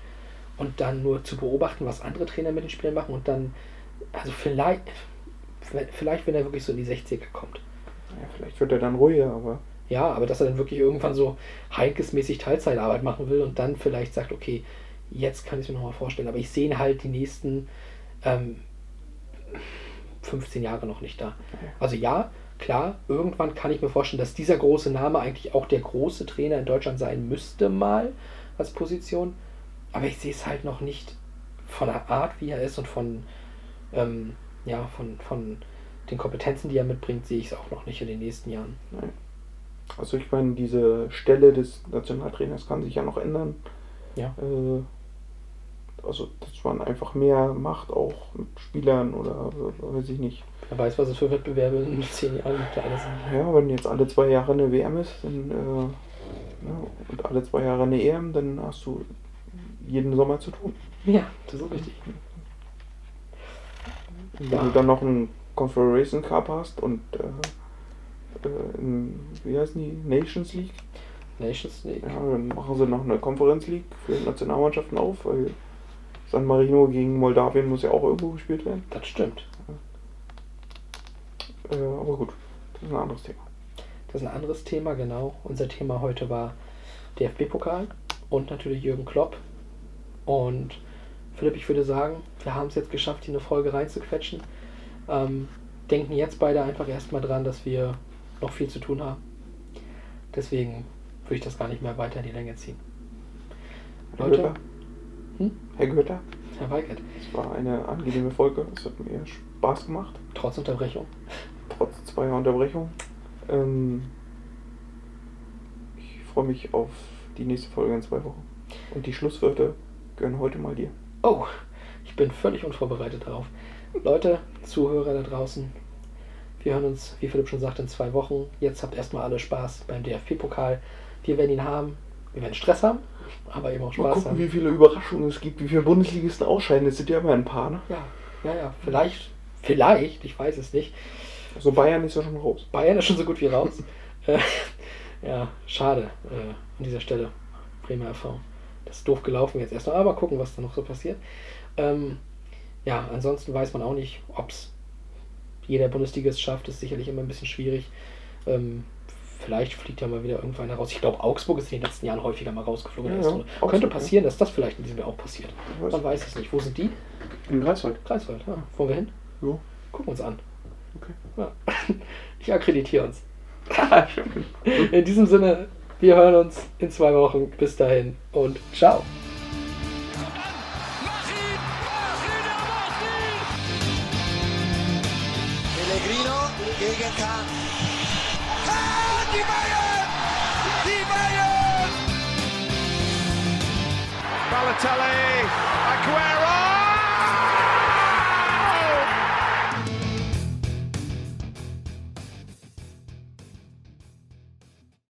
Und dann nur zu beobachten, was andere Trainer mit den Spielern machen und dann, also vielleicht, vielleicht wenn er wirklich so in die 60er kommt. Ja, vielleicht wird er dann ruhiger, aber Ja, aber dass er dann wirklich irgendwann so Heinkes-mäßig Teilzeitarbeit machen will und dann vielleicht sagt, okay, jetzt kann ich es mir nochmal vorstellen. Aber ich sehe ihn halt die nächsten ähm, 15 Jahre noch nicht da. Also ja, klar, irgendwann kann ich mir vorstellen, dass dieser große Name eigentlich auch der große Trainer in Deutschland sein müsste mal als Position. Aber ich sehe es halt noch nicht von der Art, wie er ist und von, ähm, ja, von, von den Kompetenzen, die er mitbringt, sehe ich es auch noch nicht in den nächsten Jahren. also ich meine, diese Stelle des Nationaltrainers kann sich ja noch ändern. Ja. Äh, also dass man einfach mehr macht, auch mit Spielern oder weiß ich nicht. Wer weiß, was es für Wettbewerbe in zehn Jahren gibt. Alles. Ja, wenn jetzt alle zwei Jahre eine WM ist dann, äh, ja, und alle zwei Jahre eine EM, dann hast du jeden Sommer zu tun. Ja, das ist richtig. Ja. wenn du dann noch einen Confederation Cup hast und äh, äh, in, wie heißen die? Nations League? Nations League. Ja, dann machen sie noch eine Conference League für Nationalmannschaften auf, weil San Marino gegen Moldawien muss ja auch irgendwo gespielt werden. Das stimmt. Äh, aber gut, das ist ein anderes Thema. Das ist ein anderes Thema, genau. Unser Thema heute war DFB-Pokal und natürlich Jürgen Klopp. Und Philipp, ich würde sagen, wir haben es jetzt geschafft, hier eine Folge reinzuquetschen. Ähm, denken jetzt beide einfach erstmal dran, dass wir noch viel zu tun haben. Deswegen würde ich das gar nicht mehr weiter in die Länge ziehen. Herr Leute? Götter. Hm? Herr Götter. Herr Weigert, Es war eine angenehme Folge. Es hat mir Spaß gemacht. trotz Unterbrechung. Trotz zweier Unterbrechung. Ähm, ich freue mich auf die nächste Folge in zwei Wochen. Und die Schlusswörter gehören heute mal dir. Oh, ich bin völlig unvorbereitet darauf. Leute, Zuhörer da draußen, wir hören uns, wie Philipp schon sagte, in zwei Wochen. Jetzt habt erstmal alle Spaß beim DFB-Pokal. Wir werden ihn haben. Wir werden Stress haben, aber eben auch Mal Spaß gucken, haben. wie viele Überraschungen es gibt, wie viele Bundesligisten ausscheiden. Es sind ja immer ein paar, ne? Ja, ja, ja. Vielleicht, vielleicht, ich weiß es nicht. So Bayern ist ja schon raus. Bayern ist schon so gut wie raus. äh, ja, schade äh, an dieser Stelle. Bremer FV. Das ist doof gelaufen jetzt erstmal, aber gucken, was da noch so passiert. Ähm, ja, ansonsten weiß man auch nicht, ob es jeder Bundesligist schafft. Ist sicherlich immer ein bisschen schwierig. Ähm, vielleicht fliegt ja mal wieder irgendwann raus. Ich glaube, Augsburg ist in den letzten Jahren häufiger mal rausgeflogen. Ja, ja. Könnte passieren, dass das vielleicht in diesem Jahr auch passiert. weiß Man weiß es nicht. Wo sind die? In Greifswald. Greifswald, ja. Wollen wir hin? Jo. Gucken wir uns an. Okay. Ja. Ich akkreditiere uns. In diesem Sinne, wir hören uns in zwei Wochen. Bis dahin und ciao. Pellegrino gegen Kahn. Ah, die Bayern! Die Bayern! Balotelli!